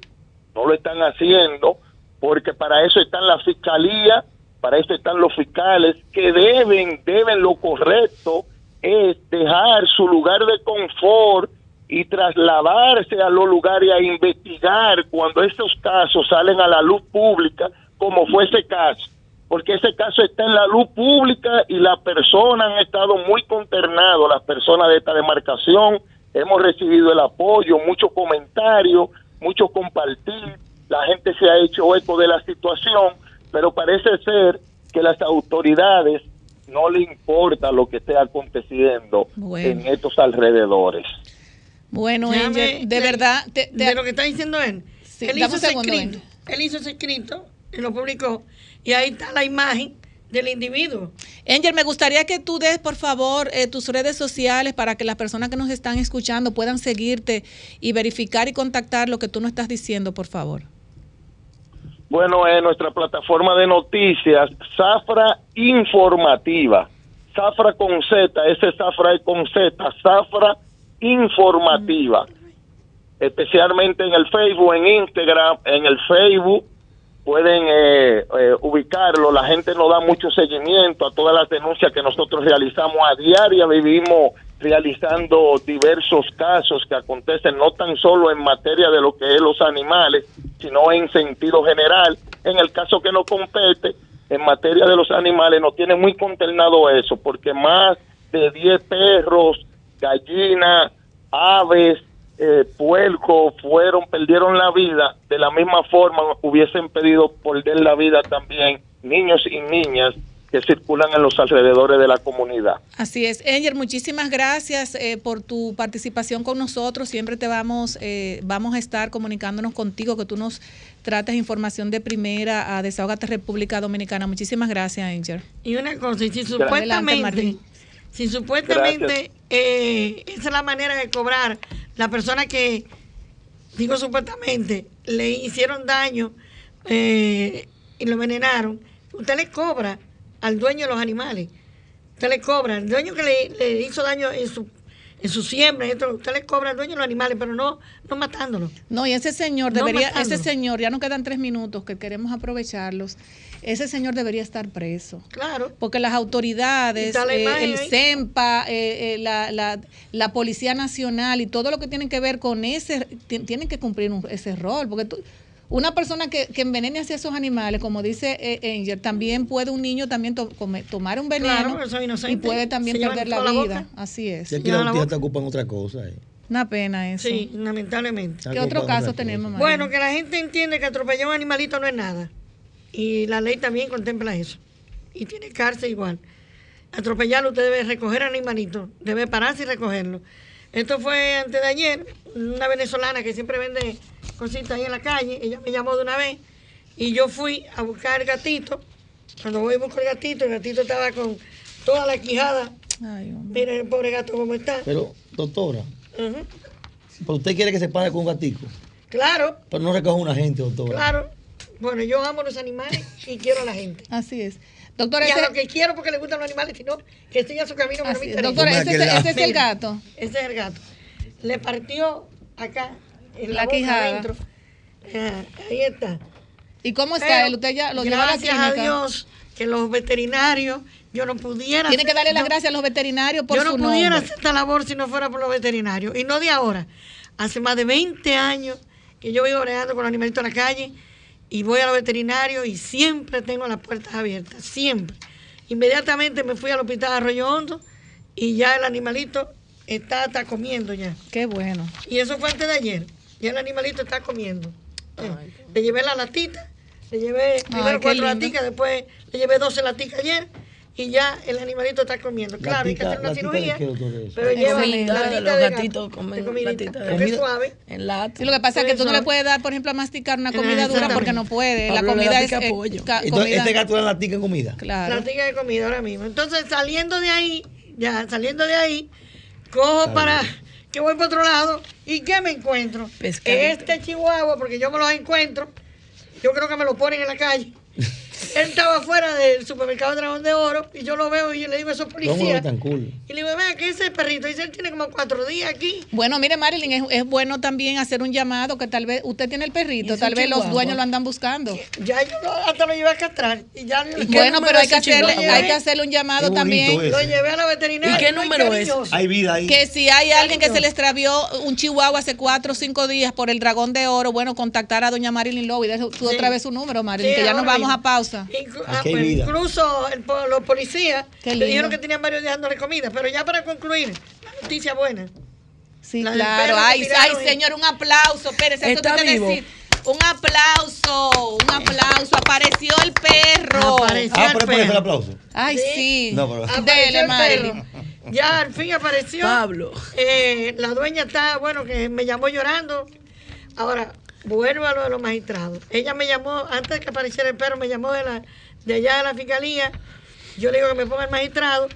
no lo están haciendo, porque para eso están la fiscalía, para eso están los fiscales que deben, deben lo correcto es dejar su lugar de confort y trasladarse a los lugares a investigar cuando estos casos salen a la luz pública, como fue ese caso, porque ese caso está en la luz pública y las personas han estado muy consternados, las personas de esta demarcación, hemos recibido el apoyo, muchos comentarios, mucho compartir, la gente se ha hecho eco de la situación, pero parece ser que las autoridades no le importa lo que esté aconteciendo
Bueno.
en estos alrededores.
Bueno, Angel, de verdad, te- te-
de lo que está diciendo él.
Sí,
él hizo ese
segundo,
escrito. Él hizo ese escrito y lo publicó. Y ahí está la imagen del individuo.
Angel, me gustaría que tú des, por favor, eh, tus redes sociales para que las personas que nos están escuchando puedan seguirte y verificar y contactar lo que tú nos estás diciendo, por favor.
Bueno, en nuestra plataforma de noticias, Zafra Informativa. Zafra con Z, ese Zafra es con Z, Zafra Informativa. Especialmente en el Facebook, en Instagram, en el Facebook pueden eh, eh, ubicarlo. La gente nos da mucho seguimiento a todas las denuncias que nosotros realizamos a diario. Vivimos realizando diversos casos que acontecen no tan solo en materia de lo que es los animales, sino en sentido general. En el caso que nos compete, en materia de los animales, nos tiene muy consternado eso, porque más de 10 perros, gallinas, aves, eh, puercos fueron, perdieron la vida, de la misma forma hubiesen pedido perder la vida también niños y niñas que circulan en los alrededores de la comunidad.
Así es. Angel, muchísimas gracias eh, por tu participación con nosotros. Siempre te vamos, eh, vamos a estar comunicándonos contigo, que tú nos trates información de primera a Desahogate República Dominicana. Muchísimas gracias, Angel.
Y una cosa, y si supuestamente. Si supuestamente eh, esa es la manera de cobrar, la persona que, digo supuestamente, le hicieron daño eh, y lo envenenaron, usted le cobra al dueño de los animales. Usted le cobra, al dueño que le, le hizo daño en su, en su siembra, esto, usted le cobra al dueño de los animales, pero no, no matándolo.
No, y ese señor
No
debería, ese señor, ya nos quedan tres minutos que queremos aprovecharlos. Ese señor debería estar preso.
Claro.
Porque las autoridades, eh, el. CEMPA, eh, eh, la, la, la Policía Nacional y todo lo que tiene que ver con ese, ti- tienen que cumplir un- ese rol. Porque tú- una persona que, que envenene hacia esos animales, como dice Angel, también puede un niño también to- come- tomar un veneno
Claro,
y puede también perder la vida.
boca.
Así es.
Si aquí la justicia está ocupada en otra cosa. eh.
Una pena eso.
Sí, lamentablemente.
¿Qué otro caso tenemos, María?
Bueno, que la gente entiende que atropellar a un animalito no es nada. Y la ley también contempla eso. Y tiene cárcel igual. Atropellarlo, usted debe recoger al animalito, debe pararse y recogerlo. Esto fue antes de ayer, una venezolana que siempre vende cositas ahí en la calle, ella me llamó de una vez y yo fui a buscar el gatito. Cuando voy y busco el gatito, el gatito estaba con toda la quijada. Mira el pobre gato cómo está.
Pero, doctora,
Ujú.
pero usted quiere que se pague con un gatico,
Claro,
pero no recoja una gente, doctora.
claro. Bueno, yo amo los animales y quiero a la gente.
Así es. Doctora,
y a
ese-
lo que quiero porque le gustan los animales, sino que siga su camino no me
Así es.
interesa.
Doctora, ese, es- ese es el
Mira,
gato.
Ese es el gato. Le partió acá, en la,
La
boca
quijada.
adentro. Ah, ahí está.
¿Y cómo está
Pero,
él? ¿Usted ya lo llevó a la
Gracias
clínica?
a Dios que los veterinarios, yo no pudiera...
Tiene que darle las gracias a los veterinarios por
yo no
su
pudiera
nombre.
hacer esta labor si no fuera por los veterinarios. Y no de ahora. Hace más de 20 años que yo vivo bregando con los animalitos en la calle y voy a los veterinarios y siempre tengo las puertas abiertas. Siempre. Inmediatamente me fui al hospital de Arroyo Hondo y ya el animalito está, está comiendo ya.
Qué bueno.
Y eso fue antes de ayer. Ya el animalito está comiendo. Eh, Le llevé la latita, le llevé primero cuatro
lindo.
laticas, después le llevé 12 laticas ayer y ya el animalito está comiendo. Claro, hay que hacer una
¿Latica de
cirugía, pero lleva
Los
de
gatitos
gato,
comen latita de
porque es
gato.
suave.
En lata.
Sí, lo que pasa es que tú no le puedes dar, por ejemplo, a masticar una comida dura porque no puede. La
Pablo
comida
da
es eh,
pollo.
Entonces,
comida.
este gato le latica en comida.
Claro.
Latica de comida ahora mismo. Entonces, saliendo de ahí, ya saliendo de ahí, cojo para que voy para otro lado y ¿qué me encuentro?
Pescadito.
Este chihuahua, porque yo me los encuentro, yo creo que me lo ponen en la calle. Él estaba fuera del supermercado Dragón de Oro y yo lo veo y yo le digo a esos
¿Cómo lo
policías.
tan cool?
Y le digo, vea, ¿qué es ese perrito? Dice, él tiene como cuatro días aquí.
Bueno, mire, Marilyn, es, es bueno también hacer un llamado que tal vez usted tiene el perrito, tal vez los dueños lo andan buscando.
Ya yo lo- hasta lo llevé a castrar. Y ya ¿Y qué
Bueno, pero hay que, hacerle, hay que hacerle un llamado también.
Lo llevé a la veterinaria.
¿Y qué número es?
Hay vida ahí.
Que si hay alguien que se le extravió un chihuahua hace cuatro o cinco días por el dragón de oro, bueno, contactar a doña Marilyn Lowe y deje tú
Sí.
otra vez su número, Marilyn,
Sí,
que ya nos vamos
mismo.
a pausa.
Inclu-
Aquí
ah,
hay
pues, incluso el los policías le dijeron que tenían varios días dándole comida. Pero ya para concluir, noticia buena.
Sí,
La
claro. Ay, ay,
y-
señor, un aplauso. Espérese, eso
Está vivo.
decir. Un aplauso, un aplauso. Apareció el perro.
Apareció.
Ah,
el
pero el
perro.
aplauso.
Ay, sí.
No, pero-
Apareció
Dele,
el. Ya al fin apareció.
Pablo.
Eh, la dueña está, bueno, que me llamó llorando. Ahora, vuelvo a lo de los magistrados. Ella me llamó, antes de que apareciera el perro, me llamó de, la, de allá de la fiscalía. Yo le digo que me ponga el magistrado.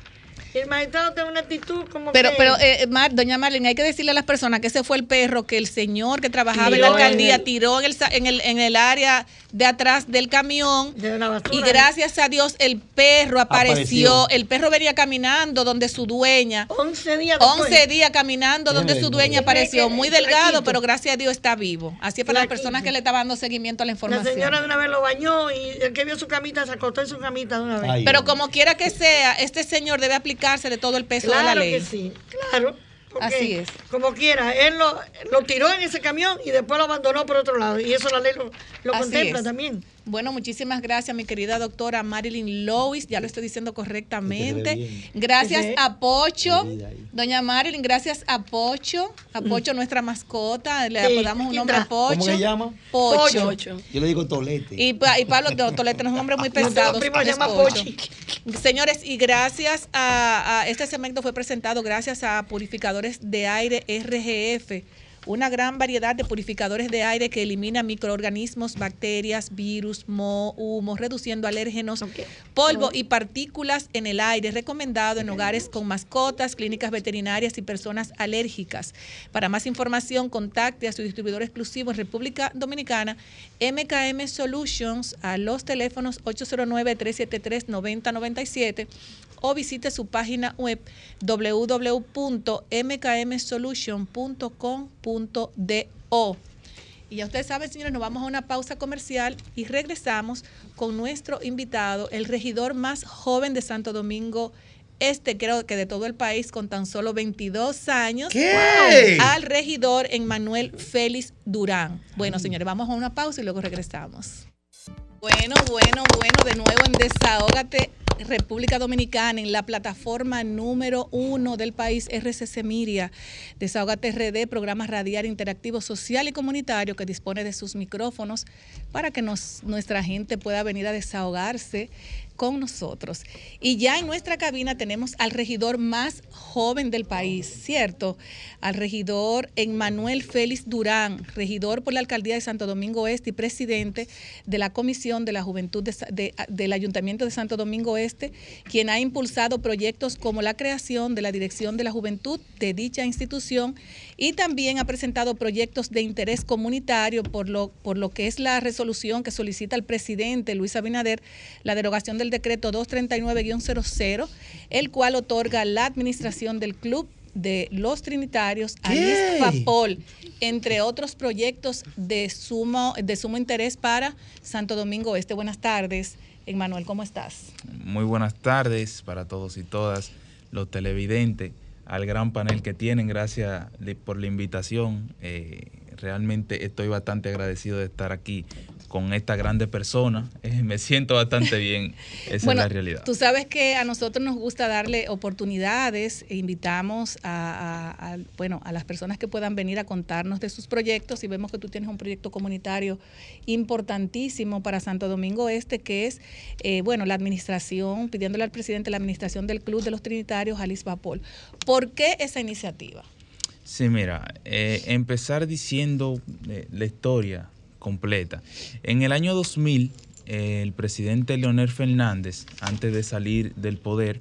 El magistrado tiene una actitud como
Pero,
que...
pero eh, Mar- doña Marlene, hay que decirle a las personas que ese fue el perro que el señor que trabajaba en la
en
alcaldía
el-
tiró en el, sa- en, el, en el área de atrás del camión.
de la basura.
Y gracias a Dios el perro apareció.
Apareció.
El perro venía caminando donde su dueña.
11 días después.
11 días caminando donde su dueña apareció. Muy delgado,
Flaquito.
pero gracias a Dios está vivo. Así es para las personas que le estaban dando seguimiento a la
La
información.
señora de una vez lo bañó y el que vio su camita se acostó en su camita de una vez.
Ay,
Pero como quiera que sea, este señor debe aplicarse de todo el peso de la
Claro
ley.
que sí, claro. porque
Así es.
Como quiera, él lo, lo tiró en ese camión y después lo abandonó por otro lado. Y eso la ley lo, contempla
es.
también.
Bueno, muchísimas gracias, mi querida doctora Marilyn Lois. Ya lo estoy diciendo correctamente. Gracias a Pocho, doña Marilyn, gracias a Pocho. A Pocho, nuestra mascota. Le apodamos un nombre a. Pocho.
¿Cómo se llama?
Pocho.
Ocho.
Yo le digo tolete.
Y, pa- y Pablo de Tolete, un nombre muy pesado.
primo se
es
llama
Pocho.
Pochi.
Señores, y gracias a, a- este segmento fue presentado gracias a purificadores de aire RGF, una gran variedad de purificadores de aire que elimina microorganismos, bacterias, virus, moho, humo, reduciendo alérgenos, polvo y partículas en el aire, recomendado en hogares con mascotas, clínicas veterinarias y personas alérgicas. Para más información, contacte a su distribuidor exclusivo en República Dominicana, MKM Solutions, a los teléfonos 809-373-9097 o visite su página web www.mkmsolution.com.do. Y ya ustedes saben, señores, nos vamos a una pausa comercial y regresamos con nuestro invitado, el regidor más joven de Santo Domingo Este, creo que de todo el país, con tan solo 22 años,
¿Qué?
al regidor Emmanuel Félix Durán. Bueno, señores, vamos a una pausa y luego regresamos. Bueno, bueno, bueno, de nuevo en Desahógate, República Dominicana, en la plataforma número uno del país, RCC Miria. Desahógate RD, programa radial interactivo social y comunitario que dispone de sus micrófonos para que nos, nuestra gente pueda venir a desahogarse con nosotros. Y ya en nuestra cabina tenemos al regidor más joven del país, ¿cierto? Al regidor Emmanuel Félix Durán, regidor por la alcaldía de Santo Domingo Este y presidente de la Comisión de la Juventud de- del Ayuntamiento de Santo Domingo Este, quien ha impulsado proyectos como la creación de la Dirección de la Juventud de dicha institución y también ha presentado proyectos de interés comunitario por lo, por lo que es la resolución que solicita el presidente Luis Abinader, la derogación del decreto 239-00, el cual otorga la administración del club de los trinitarios a Papol, entre otros proyectos de sumo, de sumo interés para Santo Domingo Este. Buenas tardes, Emmanuel, ¿cómo estás?
Muy buenas tardes para todos y todas los televidentes, al gran panel que tienen, gracias por la invitación. Eh, realmente estoy bastante agradecido de estar aquí con esta grande persona. Eh, me siento bastante bien, esa
Bueno,
es la realidad.
Tú sabes que a nosotros nos gusta darle oportunidades e invitamos a, a- a- bueno, a las personas que puedan venir a contarnos de sus proyectos y vemos que tú tienes un proyecto comunitario importantísimo para Santo Domingo Este, que es, eh, bueno, la administración, pidiéndole al presidente la administración del Club de los Trinitarios, Alice Vapol. ¿Por qué esa iniciativa?
Sí, mira, eh, empezar diciendo eh, la historia completa. En el año 2000, eh, el presidente Leonel Fernández, antes de salir del poder,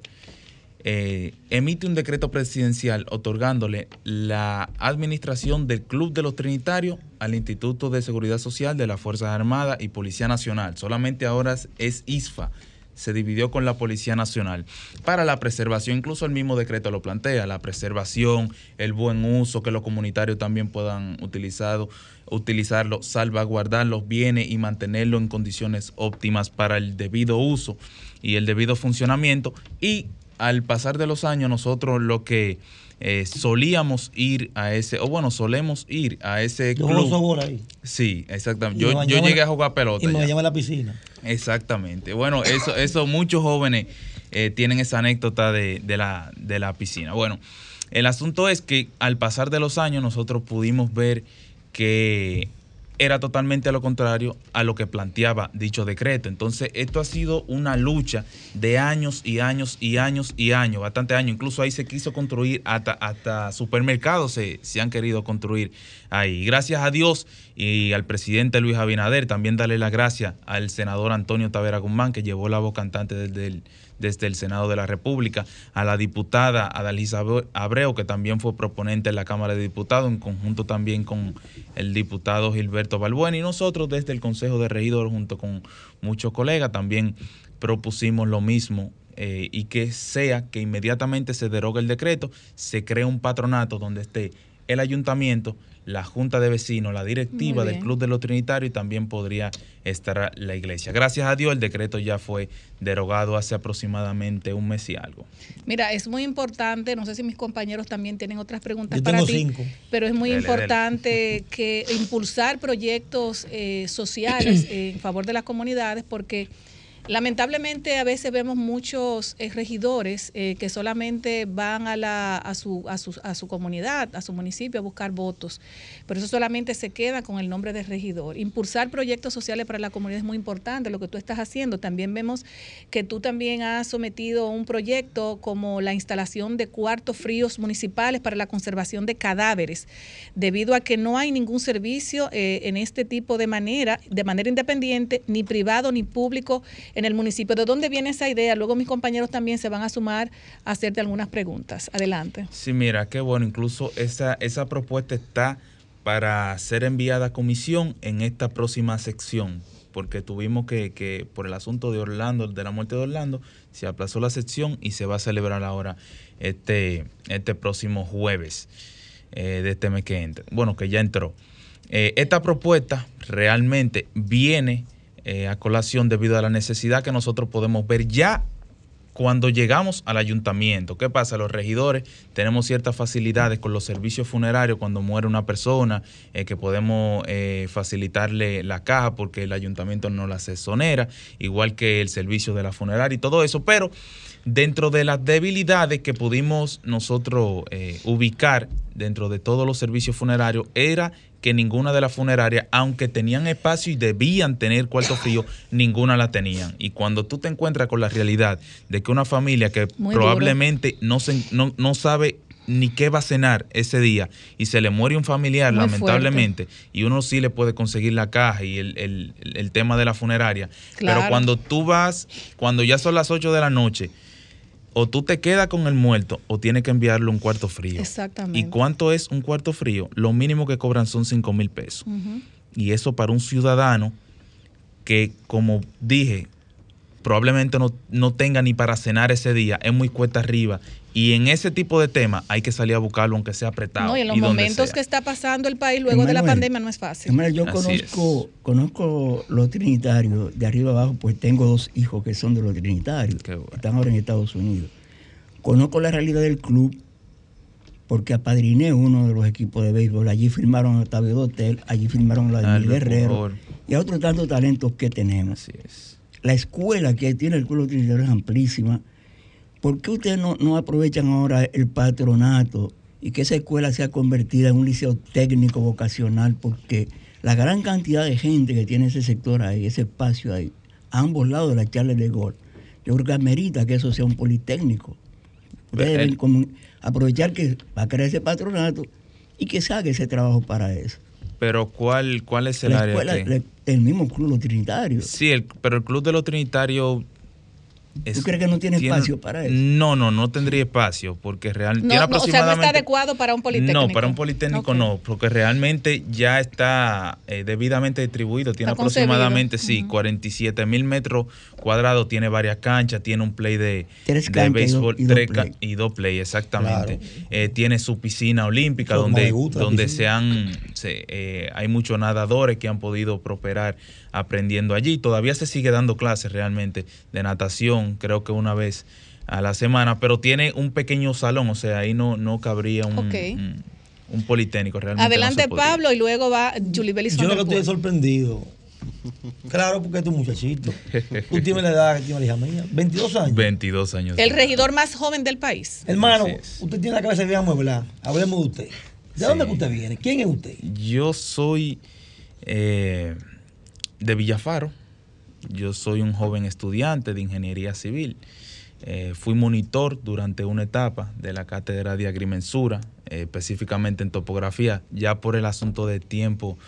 emite un decreto presidencial otorgándole la administración del Club de los Trinitarios al Instituto de Seguridad Social de las Fuerzas Armadas y Policía Nacional. Solamente ahora es ISFA se dividió con la Policía Nacional para la preservación, incluso el mismo decreto lo plantea, la preservación, el buen uso, que los comunitarios también puedan utilizado, utilizarlo, salvaguardar los bienes y mantenerlo en condiciones óptimas para el debido uso y el debido funcionamiento. Y al pasar de los años, nosotros lo que eh, solíamos ir a ese, o bueno, solemos ir a ese
Yo
club.
ahí.
Sí, exactamente. Yo, llegué a jugar pelota.
Y me bañaba en la piscina.
Exactamente. Bueno, eso, eso muchos jóvenes eh, tienen esa anécdota de, de la, de la piscina. Bueno, el asunto es que al pasar de los años nosotros pudimos ver que era totalmente a lo contrario a lo que planteaba dicho decreto. Entonces, esto ha sido una lucha de años y años y años y años, bastante años. Incluso ahí se quiso construir hasta, hasta supermercados se, se han querido construir ahí. Gracias a Dios y al presidente Luis Abinader, también darle las gracias al senador Antonio Tavera Guzmán, que llevó la voz cantante desde el, desde el Senado de la República, a la diputada Adalisa Abre- Abreu, que también fue proponente en la Cámara de Diputados, en conjunto también con el diputado Gilberto Balbuena, y nosotros desde el Consejo de Regidores, junto con muchos colegas, también propusimos lo mismo. eh, y que sea que inmediatamente se derogue el decreto, se cree un patronato donde esté el ayuntamiento, la junta de vecinos, la directiva del. Club de los Trinitarios y también podría estar la iglesia. Gracias a Dios el decreto ya fue derogado hace aproximadamente un mes y algo.
Mira, es muy importante, no sé si mis compañeros también tienen otras preguntas
Yo
para
tengo
ti,
cinco.
pero es muy
Dele, dele.
importante que impulsar proyectos eh, sociales en favor de las comunidades porque lamentablemente a veces vemos muchos eh, regidores eh, que solamente van a, la, a, su, a, su, a su comunidad, a su municipio a buscar votos, pero eso solamente se queda con el nombre de regidor. Impulsar proyectos sociales para la comunidad es muy importante, lo que tú estás haciendo. También vemos que tú también has sometido un proyecto como la instalación de cuartos fríos municipales para la conservación de cadáveres, debido a que no hay ningún servicio eh, en este tipo de manera, de manera independiente, ni privado ni público en el municipio. ¿De dónde viene esa idea? Luego mis compañeros también se van a sumar a hacerte algunas preguntas. Adelante.
Sí, mira, qué bueno. Incluso esa, esa propuesta está para ser enviada a comisión en esta próxima sección, porque tuvimos que, que por el asunto de Orlando, de la muerte de Orlando, se aplazó la sección y se va a celebrar ahora este, este próximo jueves eh, de este mes que entra. Bueno, que ya entró. Eh, esta propuesta realmente viene eh, a colación debido a la necesidad que nosotros podemos ver ya cuando llegamos al ayuntamiento, ¿qué pasa? Los regidores tenemos ciertas facilidades con los servicios funerarios cuando muere una persona, eh, que podemos eh, facilitarle la caja porque el ayuntamiento no la exonera, igual que el servicio de la funeraria y todo eso, pero dentro de las debilidades que pudimos nosotros eh, ubicar dentro de todos los servicios funerarios era que ninguna de las funerarias, aunque tenían espacio y debían tener cuarto frío, ninguna la tenían. Y cuando tú te encuentras con la realidad de que una familia que
Muy
probablemente no, se, no, no sabe ni qué va a cenar ese día y se le muere un familiar,
Muy
lamentablemente, y uno sí le puede conseguir la caja y el, el- el tema de la funeraria.
Claro.
Pero cuando tú vas, cuando ya son las 8 de la noche, o tú te quedas con el muerto o tienes que enviarle un cuarto frío.
Exactamente.
¿Y cuánto es un cuarto frío? Lo mínimo que cobran son 5 mil pesos. Y eso para un ciudadano que, como dije, probablemente no, no tenga ni para cenar ese día, es muy cuesta arriba. Y en ese tipo de temas hay que salir a buscarlo aunque sea apretado.
No, y en los momentos que está pasando el país luego de la pandemia no es fácil.
Yo
Así
conozco, conozco los trinitarios de arriba abajo, pues tengo dos hijos que son de los trinitarios,
bueno.
están ahora en Estados Unidos. Conozco la realidad del club porque apadriné uno de los equipos de béisbol. Allí firmaron a Octavio Dotel, allí firmaron a Vladimir Guerrero y a otros tantos talentos que tenemos.
Así es.
La escuela que tiene el Club Trinitario es amplísima. ¿Por qué ustedes no, no aprovechan ahora el patronato y que esa escuela sea convertida en un liceo técnico vocacional? Porque la gran cantidad de gente que tiene ese sector ahí, ese espacio ahí, a ambos lados de la charla de gol, yo creo que amerita que eso sea un politécnico. Ustedes
El-
deben como aprovechar que va a crear ese patronato y que saque ese trabajo para eso.
Pero ¿cuál, cuál es el
La
área?
escuela,
que-
la- el mismo Club Los Trinitarios.
Sí, el- pero el Club de los Trinitarios
¿Tú crees que no tiene espacio para eso?
No, no, no tendría espacio porque realmente
No,
tiene
no, o sea, no
aproximadamente
está adecuado para un politécnico.
no, para un politécnico no, porque realmente ya está eh, debidamente distribuido. Tiene
Está concebido.
aproximadamente, sí, 47 mil metros cuadrados, tiene varias canchas, tiene un play de,
Tres
de
canchas y dos-
béisbol,
y
y dos play, exactamente. Eh, tiene su piscina olímpica
Eso es
donde,
gusta,
donde
piscina.
se han, se, eh, hay muchos nadadores que han podido prosperar aprendiendo allí. Todavía se sigue dando clases realmente de natación, creo que una vez a la semana, pero tiene un pequeño salón, o sea, ahí no, no cabría un, un, un politécnico realmente.
Adelante. Pablo y luego va Julie Bellis
Yo lo que estoy sorprendido. Claro, porque es tu muchachito. Tú tienes la edad que tiene la hija mía. 22 años.
22 años.
El regidor más joven del país.
Hermano, usted tiene la cabeza bien amueblada. Hablemos de usted. ¿De dónde que usted viene? ¿Quién es usted?
Yo soy eh, de Villafaro. Yo soy un joven estudiante de ingeniería civil. Eh, fui monitor durante una etapa de la cátedra de agrimensura, eh, específicamente en topografía. Ya por el asunto de tiempo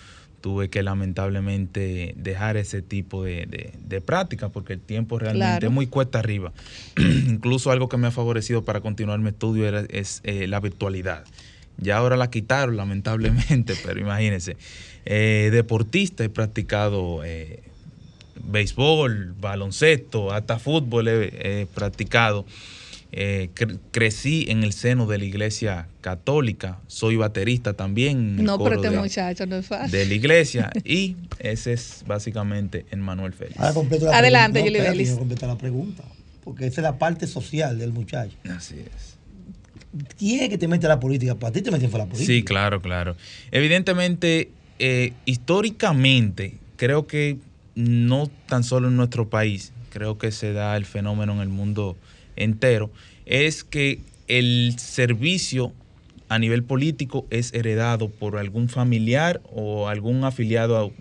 tuve que lamentablemente dejar ese tipo de, de- de práctica porque el tiempo realmente
Claro.
es muy cuesta arriba. Incluso algo que me ha favorecido para continuar mi estudio era- es eh, la virtualidad. Ya ahora la quitaron, lamentablemente, pero imagínense. Eh, deportista, he practicado eh, béisbol, baloncesto, hasta fútbol he, he practicado. Eh, cre- crecí en el seno de la iglesia católica, soy baterista también.
No, pero este
de-
muchacho no es fácil.
de la iglesia y ese es básicamente el Manuel Félix.
Ahora completo la
Adelante,
pregunta. Espérate, yo completo la pregunta. Porque esa es la parte social del muchacho.
Así es.
¿Quién es que te mete a la política? Para ti te meten fue la política.
Sí, claro, claro. Evidentemente, eh, históricamente, creo que no tan solo en nuestro país, creo que se da el fenómeno en el mundo entero, es que el servicio a nivel político es heredado por algún familiar o algún afiliado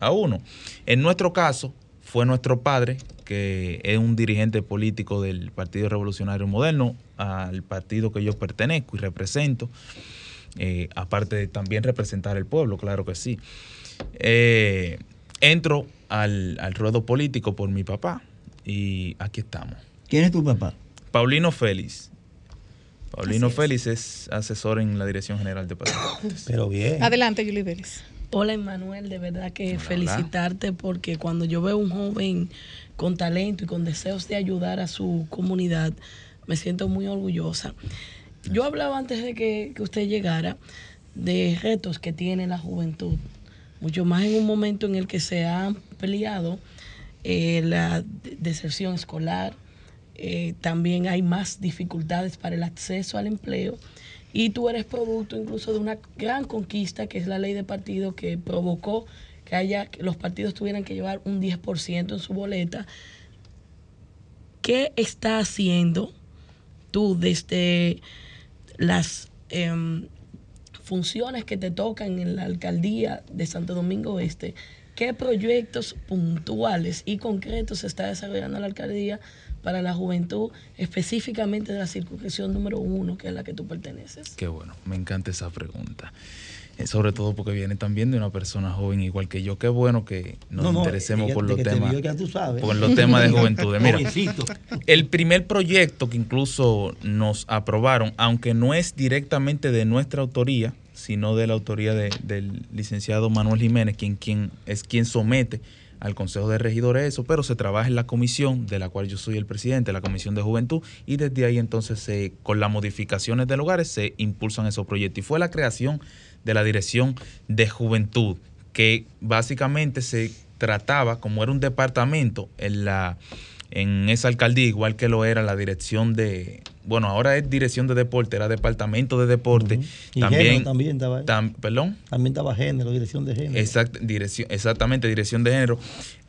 a, a uno. En nuestro caso, fue nuestro padre, que es un dirigente político del Partido Revolucionario Moderno, al partido que yo pertenezco y represento, eh, aparte de también representar el pueblo, claro que sí. Eh, entro al, al ruedo político por mi papá y aquí estamos.
¿Quién es tu papá?
Paulino Félix. Paulino
es.
Félix es asesor en la Dirección General de Patriotas.
Pero bien.
Adelante, Julie Bellis.
Hola, Emanuel, de verdad que
Hola,
felicitarte porque cuando yo veo un joven con talento y con deseos de ayudar a su comunidad, me siento muy orgullosa. Yo hablaba antes de que, que usted llegara de retos que tiene la juventud, mucho más en un momento en el que se ha ampliado eh, la de- deserción escolar, eh, también hay más dificultades para el acceso al empleo y tú eres producto incluso de una gran conquista que es la ley de partido que provocó que haya que los partidos tuvieran que llevar un 10% en su boleta. ¿Qué está haciendo tú desde las em, funciones que te tocan en la alcaldía de Santo Domingo Este? ¿Qué proyectos puntuales y concretos se está desarrollando la alcaldía para la juventud, específicamente de la circunscripción número uno, que es la que tú perteneces?
Qué bueno, me encanta esa pregunta. Eh, sobre todo porque viene también de una persona joven igual que yo. Qué bueno que nos
No, no,
interesemos por los
te
temas. Por los temas de juventud. Mira, el primer proyecto que incluso nos aprobaron, aunque no es directamente de nuestra autoría, sino de la autoría de- del licenciado Manuel Jiménez, quien, quien es quien somete al Consejo de Regidores eso, pero se trabaja en la comisión, de la cual yo soy el presidente, la Comisión de Juventud, y desde ahí entonces se- con las modificaciones de lugares se impulsan esos proyectos. Y fue la creación de la Dirección de Juventud, que básicamente se trataba, como era un departamento en la en esa alcaldía, igual que lo era la dirección de, bueno, ahora es dirección de deporte, era departamento de deporte.
Y
También,
género también estaba ahí.
tam- perdón.
También estaba género, dirección de género.
Exact- dirección, exactamente, dirección de género.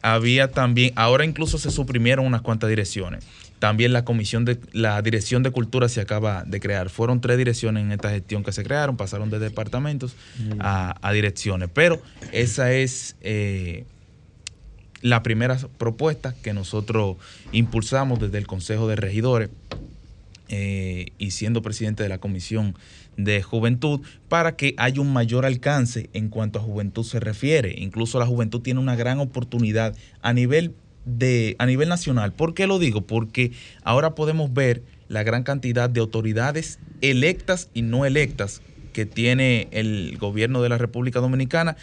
Había también, ahora incluso se suprimieron unas cuantas direcciones. También la comisión de, la dirección de cultura se acaba de crear. Fueron tres direcciones en esta gestión que se crearon, pasaron de departamentos a, a direcciones. Pero esa es eh, la primera propuesta que nosotros impulsamos desde el Consejo de Regidores eh, y siendo presidente de la Comisión de Juventud para que haya un mayor alcance en cuanto a juventud se refiere. Incluso la juventud tiene una gran oportunidad a nivel de a nivel nacional. ¿Por qué lo digo? Porque ahora podemos ver la gran cantidad de autoridades electas y no electas que tiene el gobierno de la República Dominicana,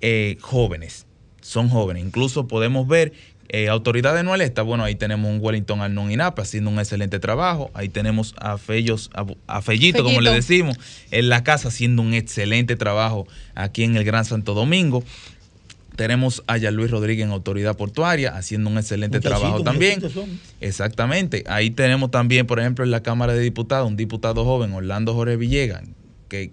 eh, jóvenes, son jóvenes. Incluso podemos ver eh, autoridades no electas, bueno, ahí tenemos un Wellington Arnón Inapa haciendo un excelente trabajo. Ahí tenemos a Fellos, a, a Fellito, como le decimos, en la casa haciendo un excelente trabajo aquí en el Gran Santo Domingo. Tenemos a Luis Rodríguez en Autoridad Portuaria haciendo un excelente trabajo también. Exactamente. Ahí tenemos también, por ejemplo, en la Cámara de Diputados, un diputado joven, Orlando Jorge Villegas, que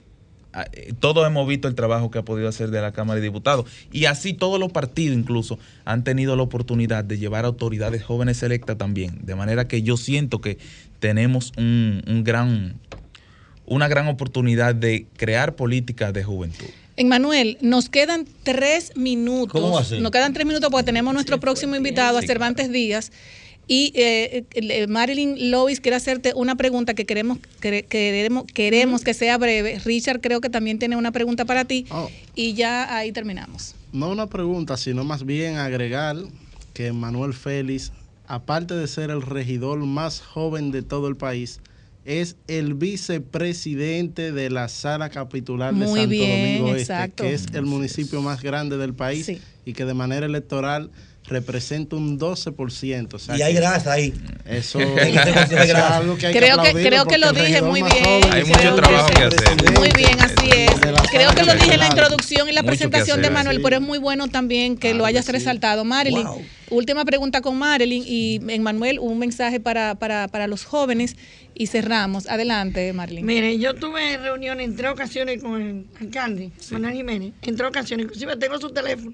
ah, eh, todos hemos visto el trabajo que ha podido hacer de la Cámara de Diputados. Y así todos los partidos incluso han tenido la oportunidad de llevar autoridades jóvenes electas también. De manera que yo siento que tenemos un, un gran, una gran oportunidad de crear políticas de juventud.
Emmanuel, nos quedan tres minutos.
¿Cómo va a ser?
Nos quedan tres minutos porque tenemos nuestro próximo invitado, a
Sí,
Cervantes Díaz. Y eh, eh, Marilyn Lois quiere hacerte una pregunta que queremos, quere- queremos, queremos que sea breve. Richard creo que también tiene una pregunta para ti.
Oh.
Y ya ahí terminamos.
No una pregunta, sino más bien agregar que Manuel Félix, aparte de ser el regidor más joven de todo el país, es el vicepresidente de la sala capitular de Santo
bien,
Domingo Este,
exacto.
que es el municipio más grande del país y que de manera electoral representa un 12%. o sea
Y hay
que
grasa ahí.
Eso,
que
es
grasa.
algo que hay
Creo que-
aplaudirlo
creo que lo dije muy bien.
joven
Hay mucho trabajo que hacer.
Muy bien, así es. Creo que lo dije en la introducción y la
Mucho que
presentación de. Manuel,
Sí.
pero es muy bueno también que lo hayas resaltado. Marilyn,
Wow.
última pregunta con Marilyn y en Manuel un mensaje para, para, para los jóvenes y cerramos. Adelante, Marilyn.
Mire, yo tuve reuniones en tres ocasiones con el alcalde, Manuel Jiménez, en tres ocasiones, inclusive tengo su teléfono.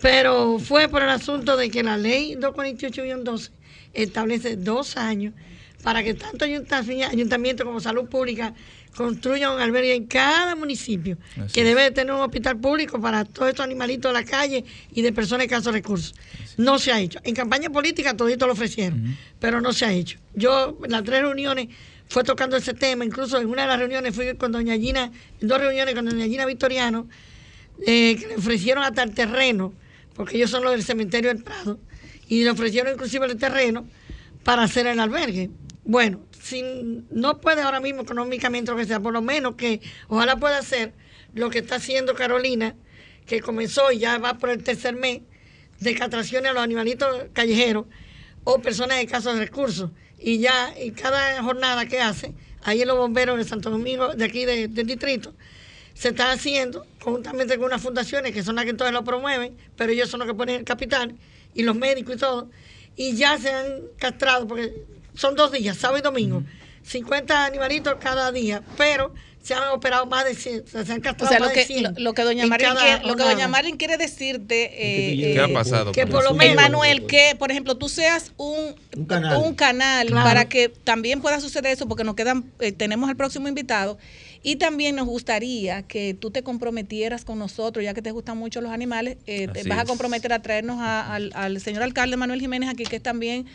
Pero fue por el asunto de que la ley 248-12 establece dos años para que tanto ayuntamiento, como salud pública construyan un albergue en cada municipio,
Así
que debe de tener un hospital público para todos estos animalitos de la calle y de personas escasos recursos. No se ha hecho. En campaña política todito lo ofrecieron, pero no se ha hecho. Yo, en las tres reuniones, fue tocando ese tema, incluso en una de las reuniones fui con doña Gina, en dos reuniones con doña Gina Victoriano, eh, que le ofrecieron hasta el terreno, porque ellos son los del cementerio del Prado, y le ofrecieron inclusive el terreno para hacer el albergue. Bueno, si no puede ahora mismo económicamente lo que sea, por lo menos que ojalá pueda hacer lo que está haciendo Carolina, que comenzó y ya va por el tercer mes, de castraciones a los animalitos callejeros o personas de escasos recursos. Y ya, y cada jornada que hace, ahí en los bomberos de Santo Domingo, de aquí de- del distrito, se está haciendo conjuntamente con unas fundaciones que son las que entonces lo promueven, pero ellos son los que ponen el capital y los médicos y todo. Y ya se han castrado, porque son dos días, sábado y domingo, 50 animalitos cada día, pero se han operado más de 100, se han
O
castrado
sea, lo
más de
que,
100
lo, lo que doña
cada
quiere, lo que doña quiere decirte, eh,
¿Qué ha
eh,
pasado?
que por lo menos-
Emmanuel, que por ejemplo tú seas un,
Un canal.
un canal
Claro.
para que también pueda suceder eso, porque nos quedan, eh, tenemos al próximo invitado. Y también nos gustaría que tú te comprometieras con nosotros, ya que te gustan mucho los animales, eh, te vas a comprometer a traernos a- al, al señor alcalde Manuel Jiménez aquí, que es también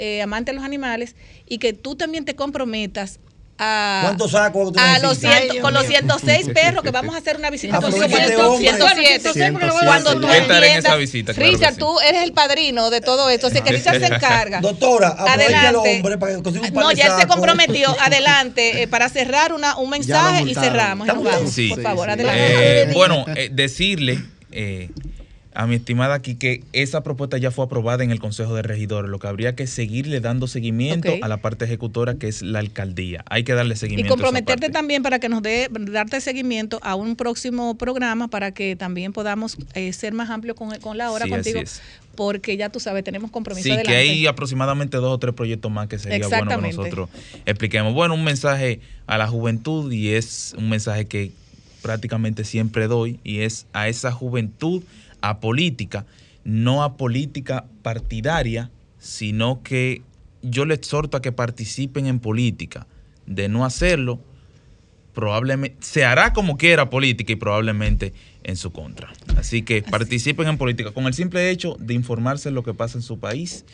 eh, amante de los animales, y que tú también te comprometas a,
¿Cuántos sacos tú
a los? 100
Ay,
con los
Dios mío.
106 perros que vamos a hacer una visita
este
para
hombre.
107. Cuando tú entiendas,
visita, claro
Richard,
sí.
tú eres el padrino de todo esto, así que Richard se encarga.
Doctora, aproveche al
Adelante.
hombre para que consiga un par
No, ya él se comprometió. Adelante, eh, para cerrar una, un mensaje y cerramos. y nos vamos.
Sí.
Por favor,
Sí, sí.
adelante.
Eh, bueno, eh, decirle eh, a mi estimada aquí que esa propuesta ya fue aprobada en el Consejo de Regidores. Lo que habría que seguirle dando seguimiento
Ok.
a la parte ejecutora que es la alcaldía. Hay que darle
Y
seguimiento. a esa
comprometerte
parte.
también para que nos dé, darte seguimiento a un próximo programa para que también podamos eh, ser más amplios con, con la hora
Sí,
contigo. Porque ya tú sabes, tenemos compromiso
Sí,
adelante.
que hay aproximadamente dos o tres proyectos más que sería bueno que nosotros expliquemos. Bueno, un mensaje a la juventud y es un mensaje que prácticamente siempre doy y es a esa juventud apolítica, no a política partidaria, sino que yo le exhorto a que participen en política. De no hacerlo, probablemente se hará como quiera política y probablemente en su contra. Así que participen en política con el simple hecho de informarse de lo que pasa en su país,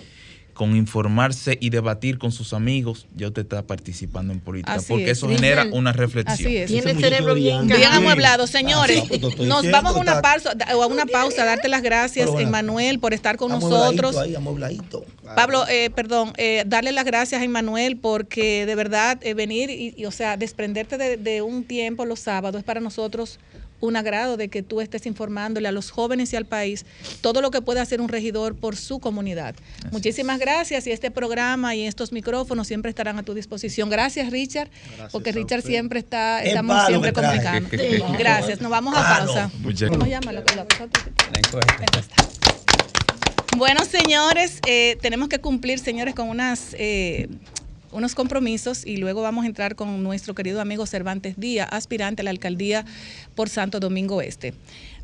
con informarse y debatir con sus amigos, ya usted está participando en política,
Así
porque
es.
eso genera una reflexión.
Así es.
Tiene el cerebro bien
Bien amueblado, señores.
Ah, pues,
Nos
diciendo,
vamos a una pausa, o a una pausa, darte las gracias,
bueno,
Emmanuel, por estar con nosotros.
Ahí.
Pablo, eh, perdón, eh, darle las gracias a Emmanuel porque de verdad eh, venir y, y, o sea, desprenderte de, de un tiempo los sábados es para nosotros un agrado de que tú estés informándole a los jóvenes y al país todo lo que puede hacer un regidor por su comunidad. Muchísimas gracias y este programa y estos micrófonos siempre estarán a tu disposición. Gracias, Richard, porque Richard siempre está, estamos siempre.
Sí.
Gracias, nos vamos a pausa.
Muchas
¿Cómo llama la, la cosa? Bueno, señores, eh, tenemos que cumplir, señores, con unas eh, unos compromisos y luego vamos a entrar con nuestro querido amigo Cervantes Díaz, aspirante a la alcaldía por Santo Domingo Este.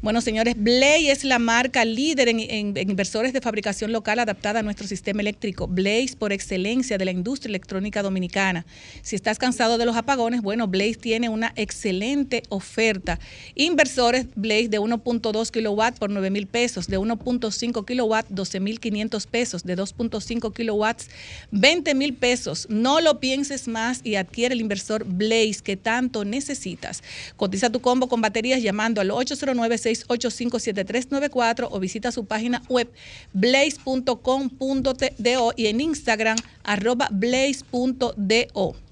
Bueno, señores, Blaze es la marca líder en, en- inversores de fabricación local adaptada a nuestro sistema eléctrico. Blaze por excelencia de la industria electrónica dominicana. Si estás cansado de los apagones, bueno, Blaze tiene una excelente oferta. Inversores Blaze de 1.2 kilowatts por 9 mil pesos, de 1.5 kilowatts 12 mil 500 pesos, de 2.5 kilowatts 20 mil pesos. No lo pienses más y adquiere el inversor Blaze que tanto necesitas. Cotiza tu combo con baterías llamando al 809-685-7394 o visita su página web blaze.com.do y en Instagram arroba blaze.do.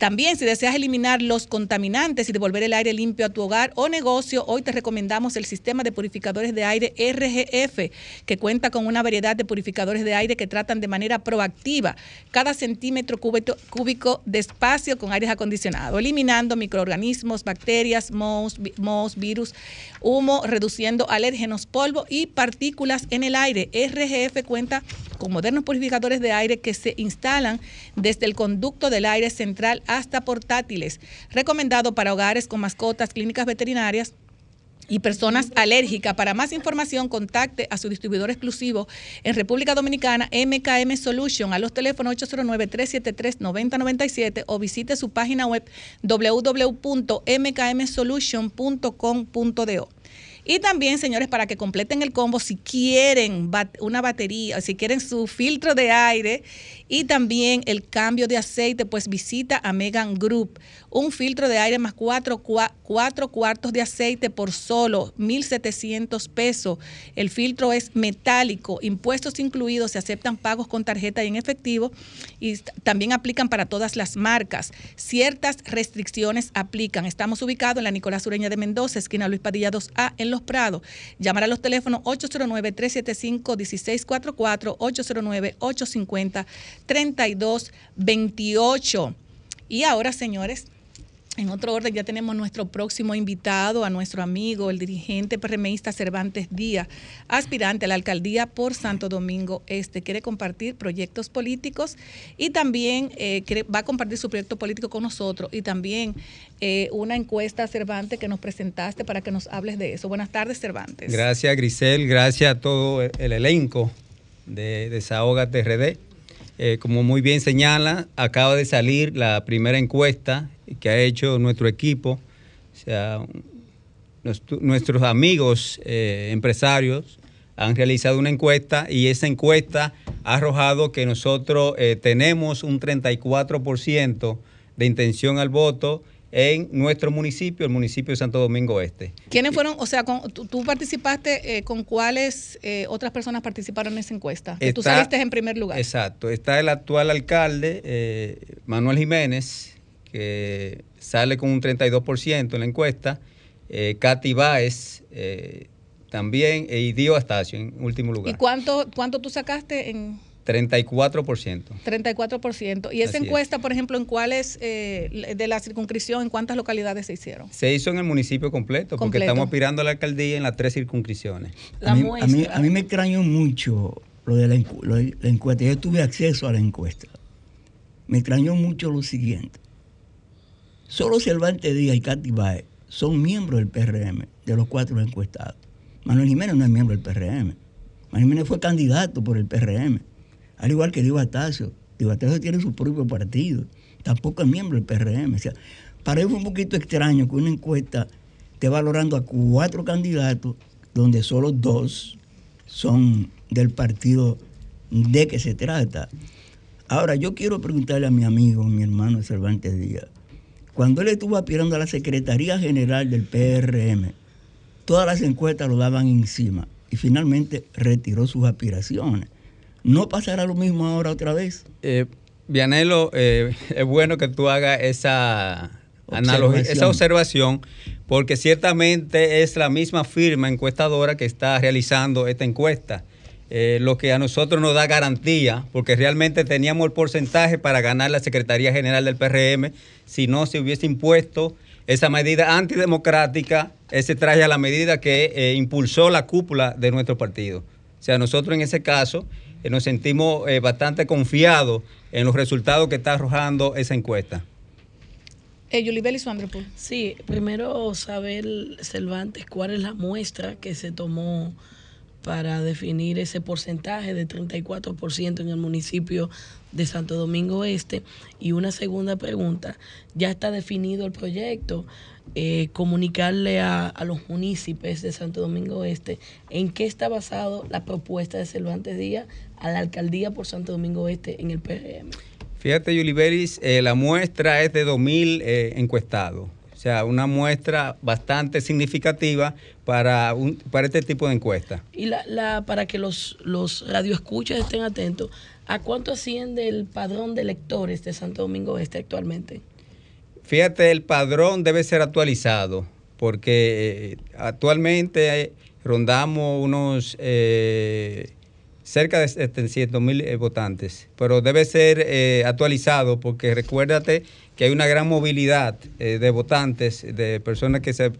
También, si deseas eliminar los contaminantes y devolver el aire limpio a tu hogar o negocio, hoy te recomendamos el sistema de purificadores de aire RGF, que cuenta con una variedad de purificadores de aire que tratan de manera proactiva cada centímetro cúbico de espacio con aire acondicionado, eliminando microorganismos, bacterias, mohos, virus, humo, reduciendo alérgenos, polvo y partículas en el aire. RGF cuenta modernos purificadores de aire que se instalan desde el conducto del aire central hasta portátiles, recomendado para hogares con mascotas, clínicas veterinarias y personas alérgicas. Para más información, contacte a su distribuidor exclusivo en República Dominicana, MKM Solution, a los teléfonos 809-373-9097 o visite su página web www.mkmsolution.com.do. Y también, señores, para que completen el combo, si quieren bat- una batería, si quieren su filtro de aire y también el cambio de aceite, pues visita a Megan Group. Un filtro de aire más cuatro, cua- cuatro cuartos de aceite por solo 1.700 pesos. El filtro es metálico, impuestos incluidos, se aceptan pagos con tarjeta y en efectivo y también aplican para todas las marcas. Ciertas restricciones aplican. Estamos ubicados en la Nicolás Ureña de Mendoza, esquina Luis Padilla 2A, en Los Prados. Llamar a los teléfonos 809-375-1644, 809-850-3228. Y ahora, señores, en otro orden, ya tenemos nuestro próximo invitado, a nuestro amigo, el dirigente PRMista Cervantes Díaz, aspirante a la alcaldía por Santo Domingo Este. Quiere compartir proyectos políticos y también eh, va a compartir su proyecto político con nosotros y también eh, una encuesta, Cervantes, que nos presentaste para que nos hables de eso. Buenas tardes, Cervantes.
Gracias, Grisel. Gracias a todo el el elenco de Desahógate RD. Eh, como muy bien señala, acaba de salir la primera encuesta que ha hecho nuestro equipo. O sea, nuestro- nuestros amigos eh, empresarios han realizado una encuesta y esa encuesta ha arrojado que nosotros eh, tenemos un 34% de intención al voto en nuestro municipio, el municipio de Santo Domingo Este.
¿Quiénes fueron, o sea, con- tú, tú participaste, eh, con cuáles eh, otras personas participaron en esa encuesta? Tú saliste en primer lugar.
Exacto. Está el actual alcalde, eh, Manuel Jiménez, que sale con un 32% en la encuesta. Katy Báez eh, también, e y Dio Astacio en último
¿Y
lugar.
cuánto, cuánto tú sacaste en
34%.
34%? Y esa
Así es.
encuesta, por ejemplo, ¿en cuáles eh, de la circunscripción, en cuántas localidades se hicieron?
Se hizo en el municipio completo, porque estamos aspirando a la alcaldía en las tres circunscripciones.
A mí, a, mí, a mí me extrañó mucho lo de la, encu- lo de la encuesta. Yo tuve acceso a la encuesta. Me extrañó mucho lo siguiente. Solo Cervantes Díaz y Katy Baez son miembros del PRM, de los cuatro encuestados. Manuel Jiménez no es miembro del PRM. Manuel Jiménez fue candidato por el PRM, al igual que Diego Atacio. Diego Atacio tiene su propio partido, tampoco es miembro del PRM. O sea, para él fue un poquito extraño que una encuesta esté valorando a cuatro candidatos, donde solo dos son del partido de qué se trata. Ahora, yo quiero preguntarle a mi amigo, mi hermano Cervantes Díaz, cuando él estuvo aspirando a la Secretaría General del PRM, todas las encuestas lo daban encima y finalmente retiró sus aspiraciones. ¿No pasará lo mismo ahora otra vez?
Eh, Vianelo, eh, es bueno que tú hagas esa analogía, esa observación, porque ciertamente es la misma firma encuestadora que está realizando esta encuesta. Eh, lo que a nosotros nos da garantía, porque realmente teníamos el porcentaje para ganar la Secretaría General del PRM, si no se hubiese impuesto esa medida antidemocrática, ese traje a la medida que eh, impulsó la cúpula de nuestro partido. O sea, nosotros en ese caso eh, nos sentimos bastante confiados en los resultados que está arrojando esa encuesta.
Eh, Yulibel y
Sí, primero saber, Cervantes, cuál es la muestra que se tomó para definir ese porcentaje de 34% en el municipio de Santo Domingo Este. Y una segunda pregunta, ya está definido el proyecto, eh, comunicarle a, a, los municipios de Santo Domingo Este en qué está basado la propuesta de Cervantes Díaz a la alcaldía por Santo Domingo Este en el PRM.
Fíjate, Yuliberis, eh, la muestra es de 2.000 eh, encuestados. O sea, una muestra bastante significativa para, un, para este tipo de encuesta.
Y la, la, para que los, los radioescuchas estén atentos, ¿a cuánto asciende el padrón de electores de Santo Domingo Este actualmente?
Fíjate, el padrón debe ser actualizado porque eh, actualmente rondamos unos... Eh, cerca de 700 mil eh, votantes, pero debe ser eh, actualizado porque recuérdate que hay una gran movilidad eh, de votantes, de personas que se,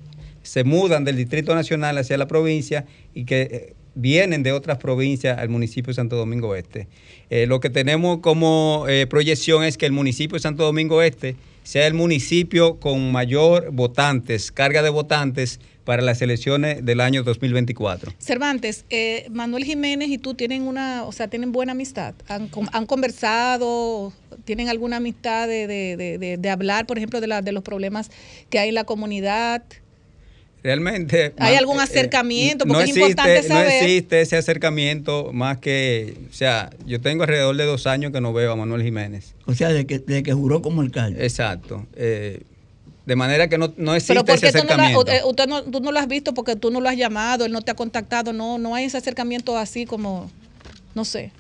se, mudan del Distrito Nacional hacia la provincia y que vienen de otras provincias al municipio de Santo Domingo Este. lo que tenemos como proyección es que el municipio de Santo Domingo Este sea el municipio con mayor votantes, carga de votantes para las elecciones del año 2024.
Cervantes, eh, Manuel Jiménez y tú tienen una, o sea, tienen buena amistad. Han, han conversado, tienen alguna amistad de, de, de, de, hablar, por ejemplo, de, la, de los problemas que hay en la comunidad.
Realmente.
¿Hay algún eh, acercamiento? Porque es importante saber.
No existe ese acercamiento más que. O sea, yo tengo alrededor de dos años que no veo a Manuel Jiménez.
O sea, de que, de que juró como alcalde.
Exacto. Eh, de manera que no, no existe ese acercamiento.
Tú no, usted no, tú no lo has visto porque tú no lo has llamado, él no te ha contactado, no, no hay ese acercamiento así como, no sé.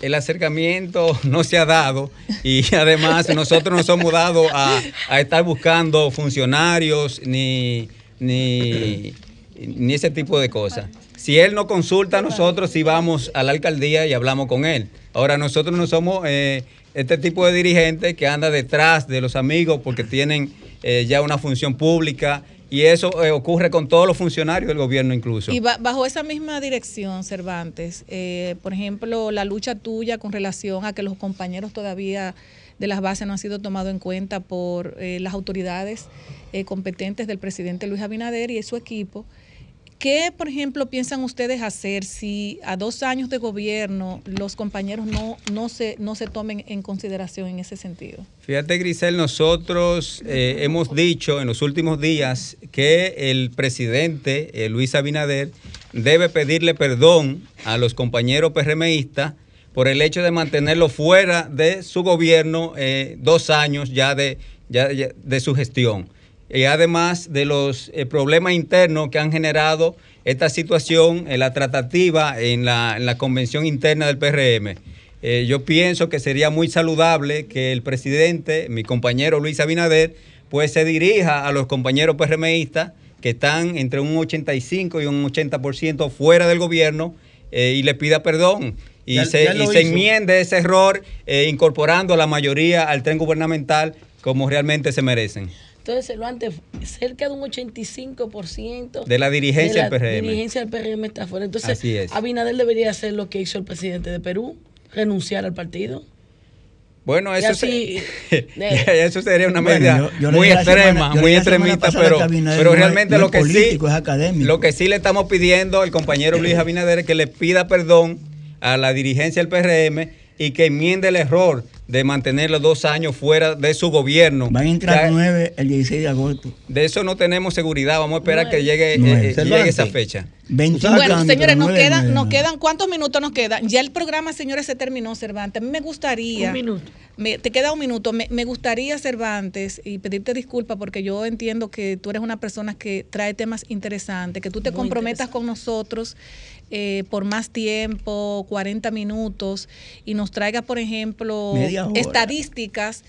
El acercamiento no se ha dado y además nosotros nos hemos dado a, a estar buscando funcionarios ni, ni, ni ese tipo de cosas. Si él no consulta a nosotros, sí vamos a la alcaldía y hablamos con él. Ahora nosotros no somos eh, este tipo de dirigentes que anda detrás de los amigos porque tienen eh, ya una función pública y eso eh, ocurre con todos los funcionarios del gobierno incluso.
Y bajo esa misma dirección, Cervantes, eh, por ejemplo, la lucha tuya con relación a que los compañeros todavía de las bases no han sido tomados en cuenta por las autoridades competentes del presidente Luis Abinader y su equipo. ¿Qué, por ejemplo, piensan ustedes hacer si a dos años de gobierno los compañeros no, no, se, no se tomen en consideración en ese sentido?
Fíjate, Grisel, nosotros eh, hemos dicho en los últimos días que el presidente eh, Luis Abinader debe pedirle perdón a los compañeros PRMistas por el hecho de mantenerlo fuera de su gobierno eh, dos años ya de, ya de su gestión y además de los eh, problemas internos que han generado esta situación en la tratativa en la, en la convención interna del PRM. Eh, yo pienso que sería muy saludable que el presidente, mi compañero Luis Abinader, pues se dirija a los compañeros PRMistas que están entre un 85 y un 80% fuera del gobierno eh, y le pida perdón. Y, se, y se, enmiende ese error incorporando a la mayoría al tren gubernamental como realmente se merecen.
Entonces, lo antes, cerca de un 85%
de la dirigencia
de la
del PRM.
dirigencia del PRM está fuera. Entonces, Abinader debería hacer lo que hizo el presidente de Perú, renunciar al partido.
Bueno, eso, así, eso sería una medida muy extrema, muy extremista, pero, pero realmente lo que sí lo que sí le estamos pidiendo al compañero Luis Abinader es que le pida perdón a la dirigencia del PRM y que enmiende el error de mantenerlo dos años fuera de su gobierno.
Van a entrar nueve el 16 de agosto.
De eso no tenemos seguridad. Vamos a esperar que llegue, eh, llegue esa fecha.
20
Bueno, señores, nos quedan, nos quedan, ¿cuántos minutos nos quedan? Ya el programa, señores, se terminó, Cervantes. A mí me gustaría.
Un minuto.
me- te queda un minuto. Me, me gustaría, Cervantes, y pedirte disculpas porque yo entiendo que tú eres una persona que trae temas interesantes, que tú te
Muy
comprometas con nosotros eh, por más tiempo, 40 minutos, y nos traigas, por ejemplo, estadísticas.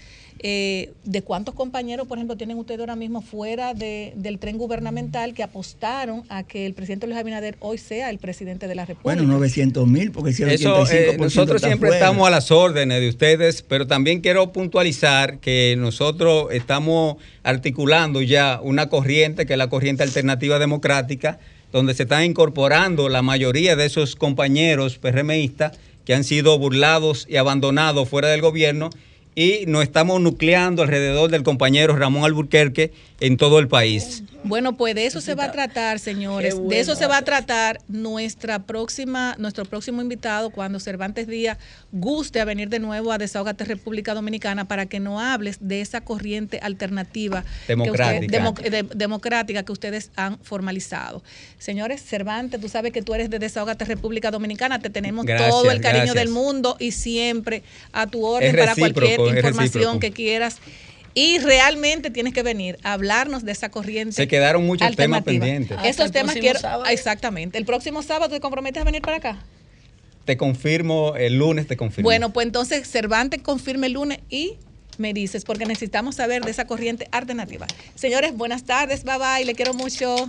eh, de cuántos compañeros, por ejemplo, tienen ustedes ahora mismo fuera de- del tren gubernamental que apostaron a que el presidente Luis Abinader hoy sea el presidente de la República.
Bueno, 900 mil, porque si el
Eso,
85%
eh, nosotros siempre
fuera.
estamos a las órdenes de ustedes, pero también quiero puntualizar que nosotros estamos articulando ya una corriente, que es la corriente alternativa democrática, donde se están incorporando la mayoría de esos compañeros PRMistas que han sido burlados y abandonados fuera del gobierno y nos estamos nucleando alrededor del compañero Ramón Alburquerque en todo el país.
Bueno, pues de eso se va a tratar, señores. De eso se va a tratar nuestra próxima, nuestro próximo invitado cuando Cervantes Díaz guste a venir de nuevo a Desahogate República Dominicana para que no hables de esa corriente alternativa que
Democrática.
demo- de- democrática que ustedes han formalizado. Señores, Cervantes, tú sabes que tú eres de Desahogate República Dominicana, te tenemos
Gracias,
todo el cariño
gracias.
del mundo y siempre a tu orden para cualquier información que quieras. Y realmente tienes que venir a hablarnos de esa corriente.
Se quedaron muchos temas pendientes.
Hasta
Esos
el
temas quiero.
sábado.
Exactamente. El próximo sábado te comprometes a venir para acá.
Te confirmo, el lunes te confirmo.
Bueno, pues entonces Cervantes confirme el lunes y me dices, porque necesitamos saber de esa corriente alternativa. Señores, buenas tardes, bye bye, le quiero mucho.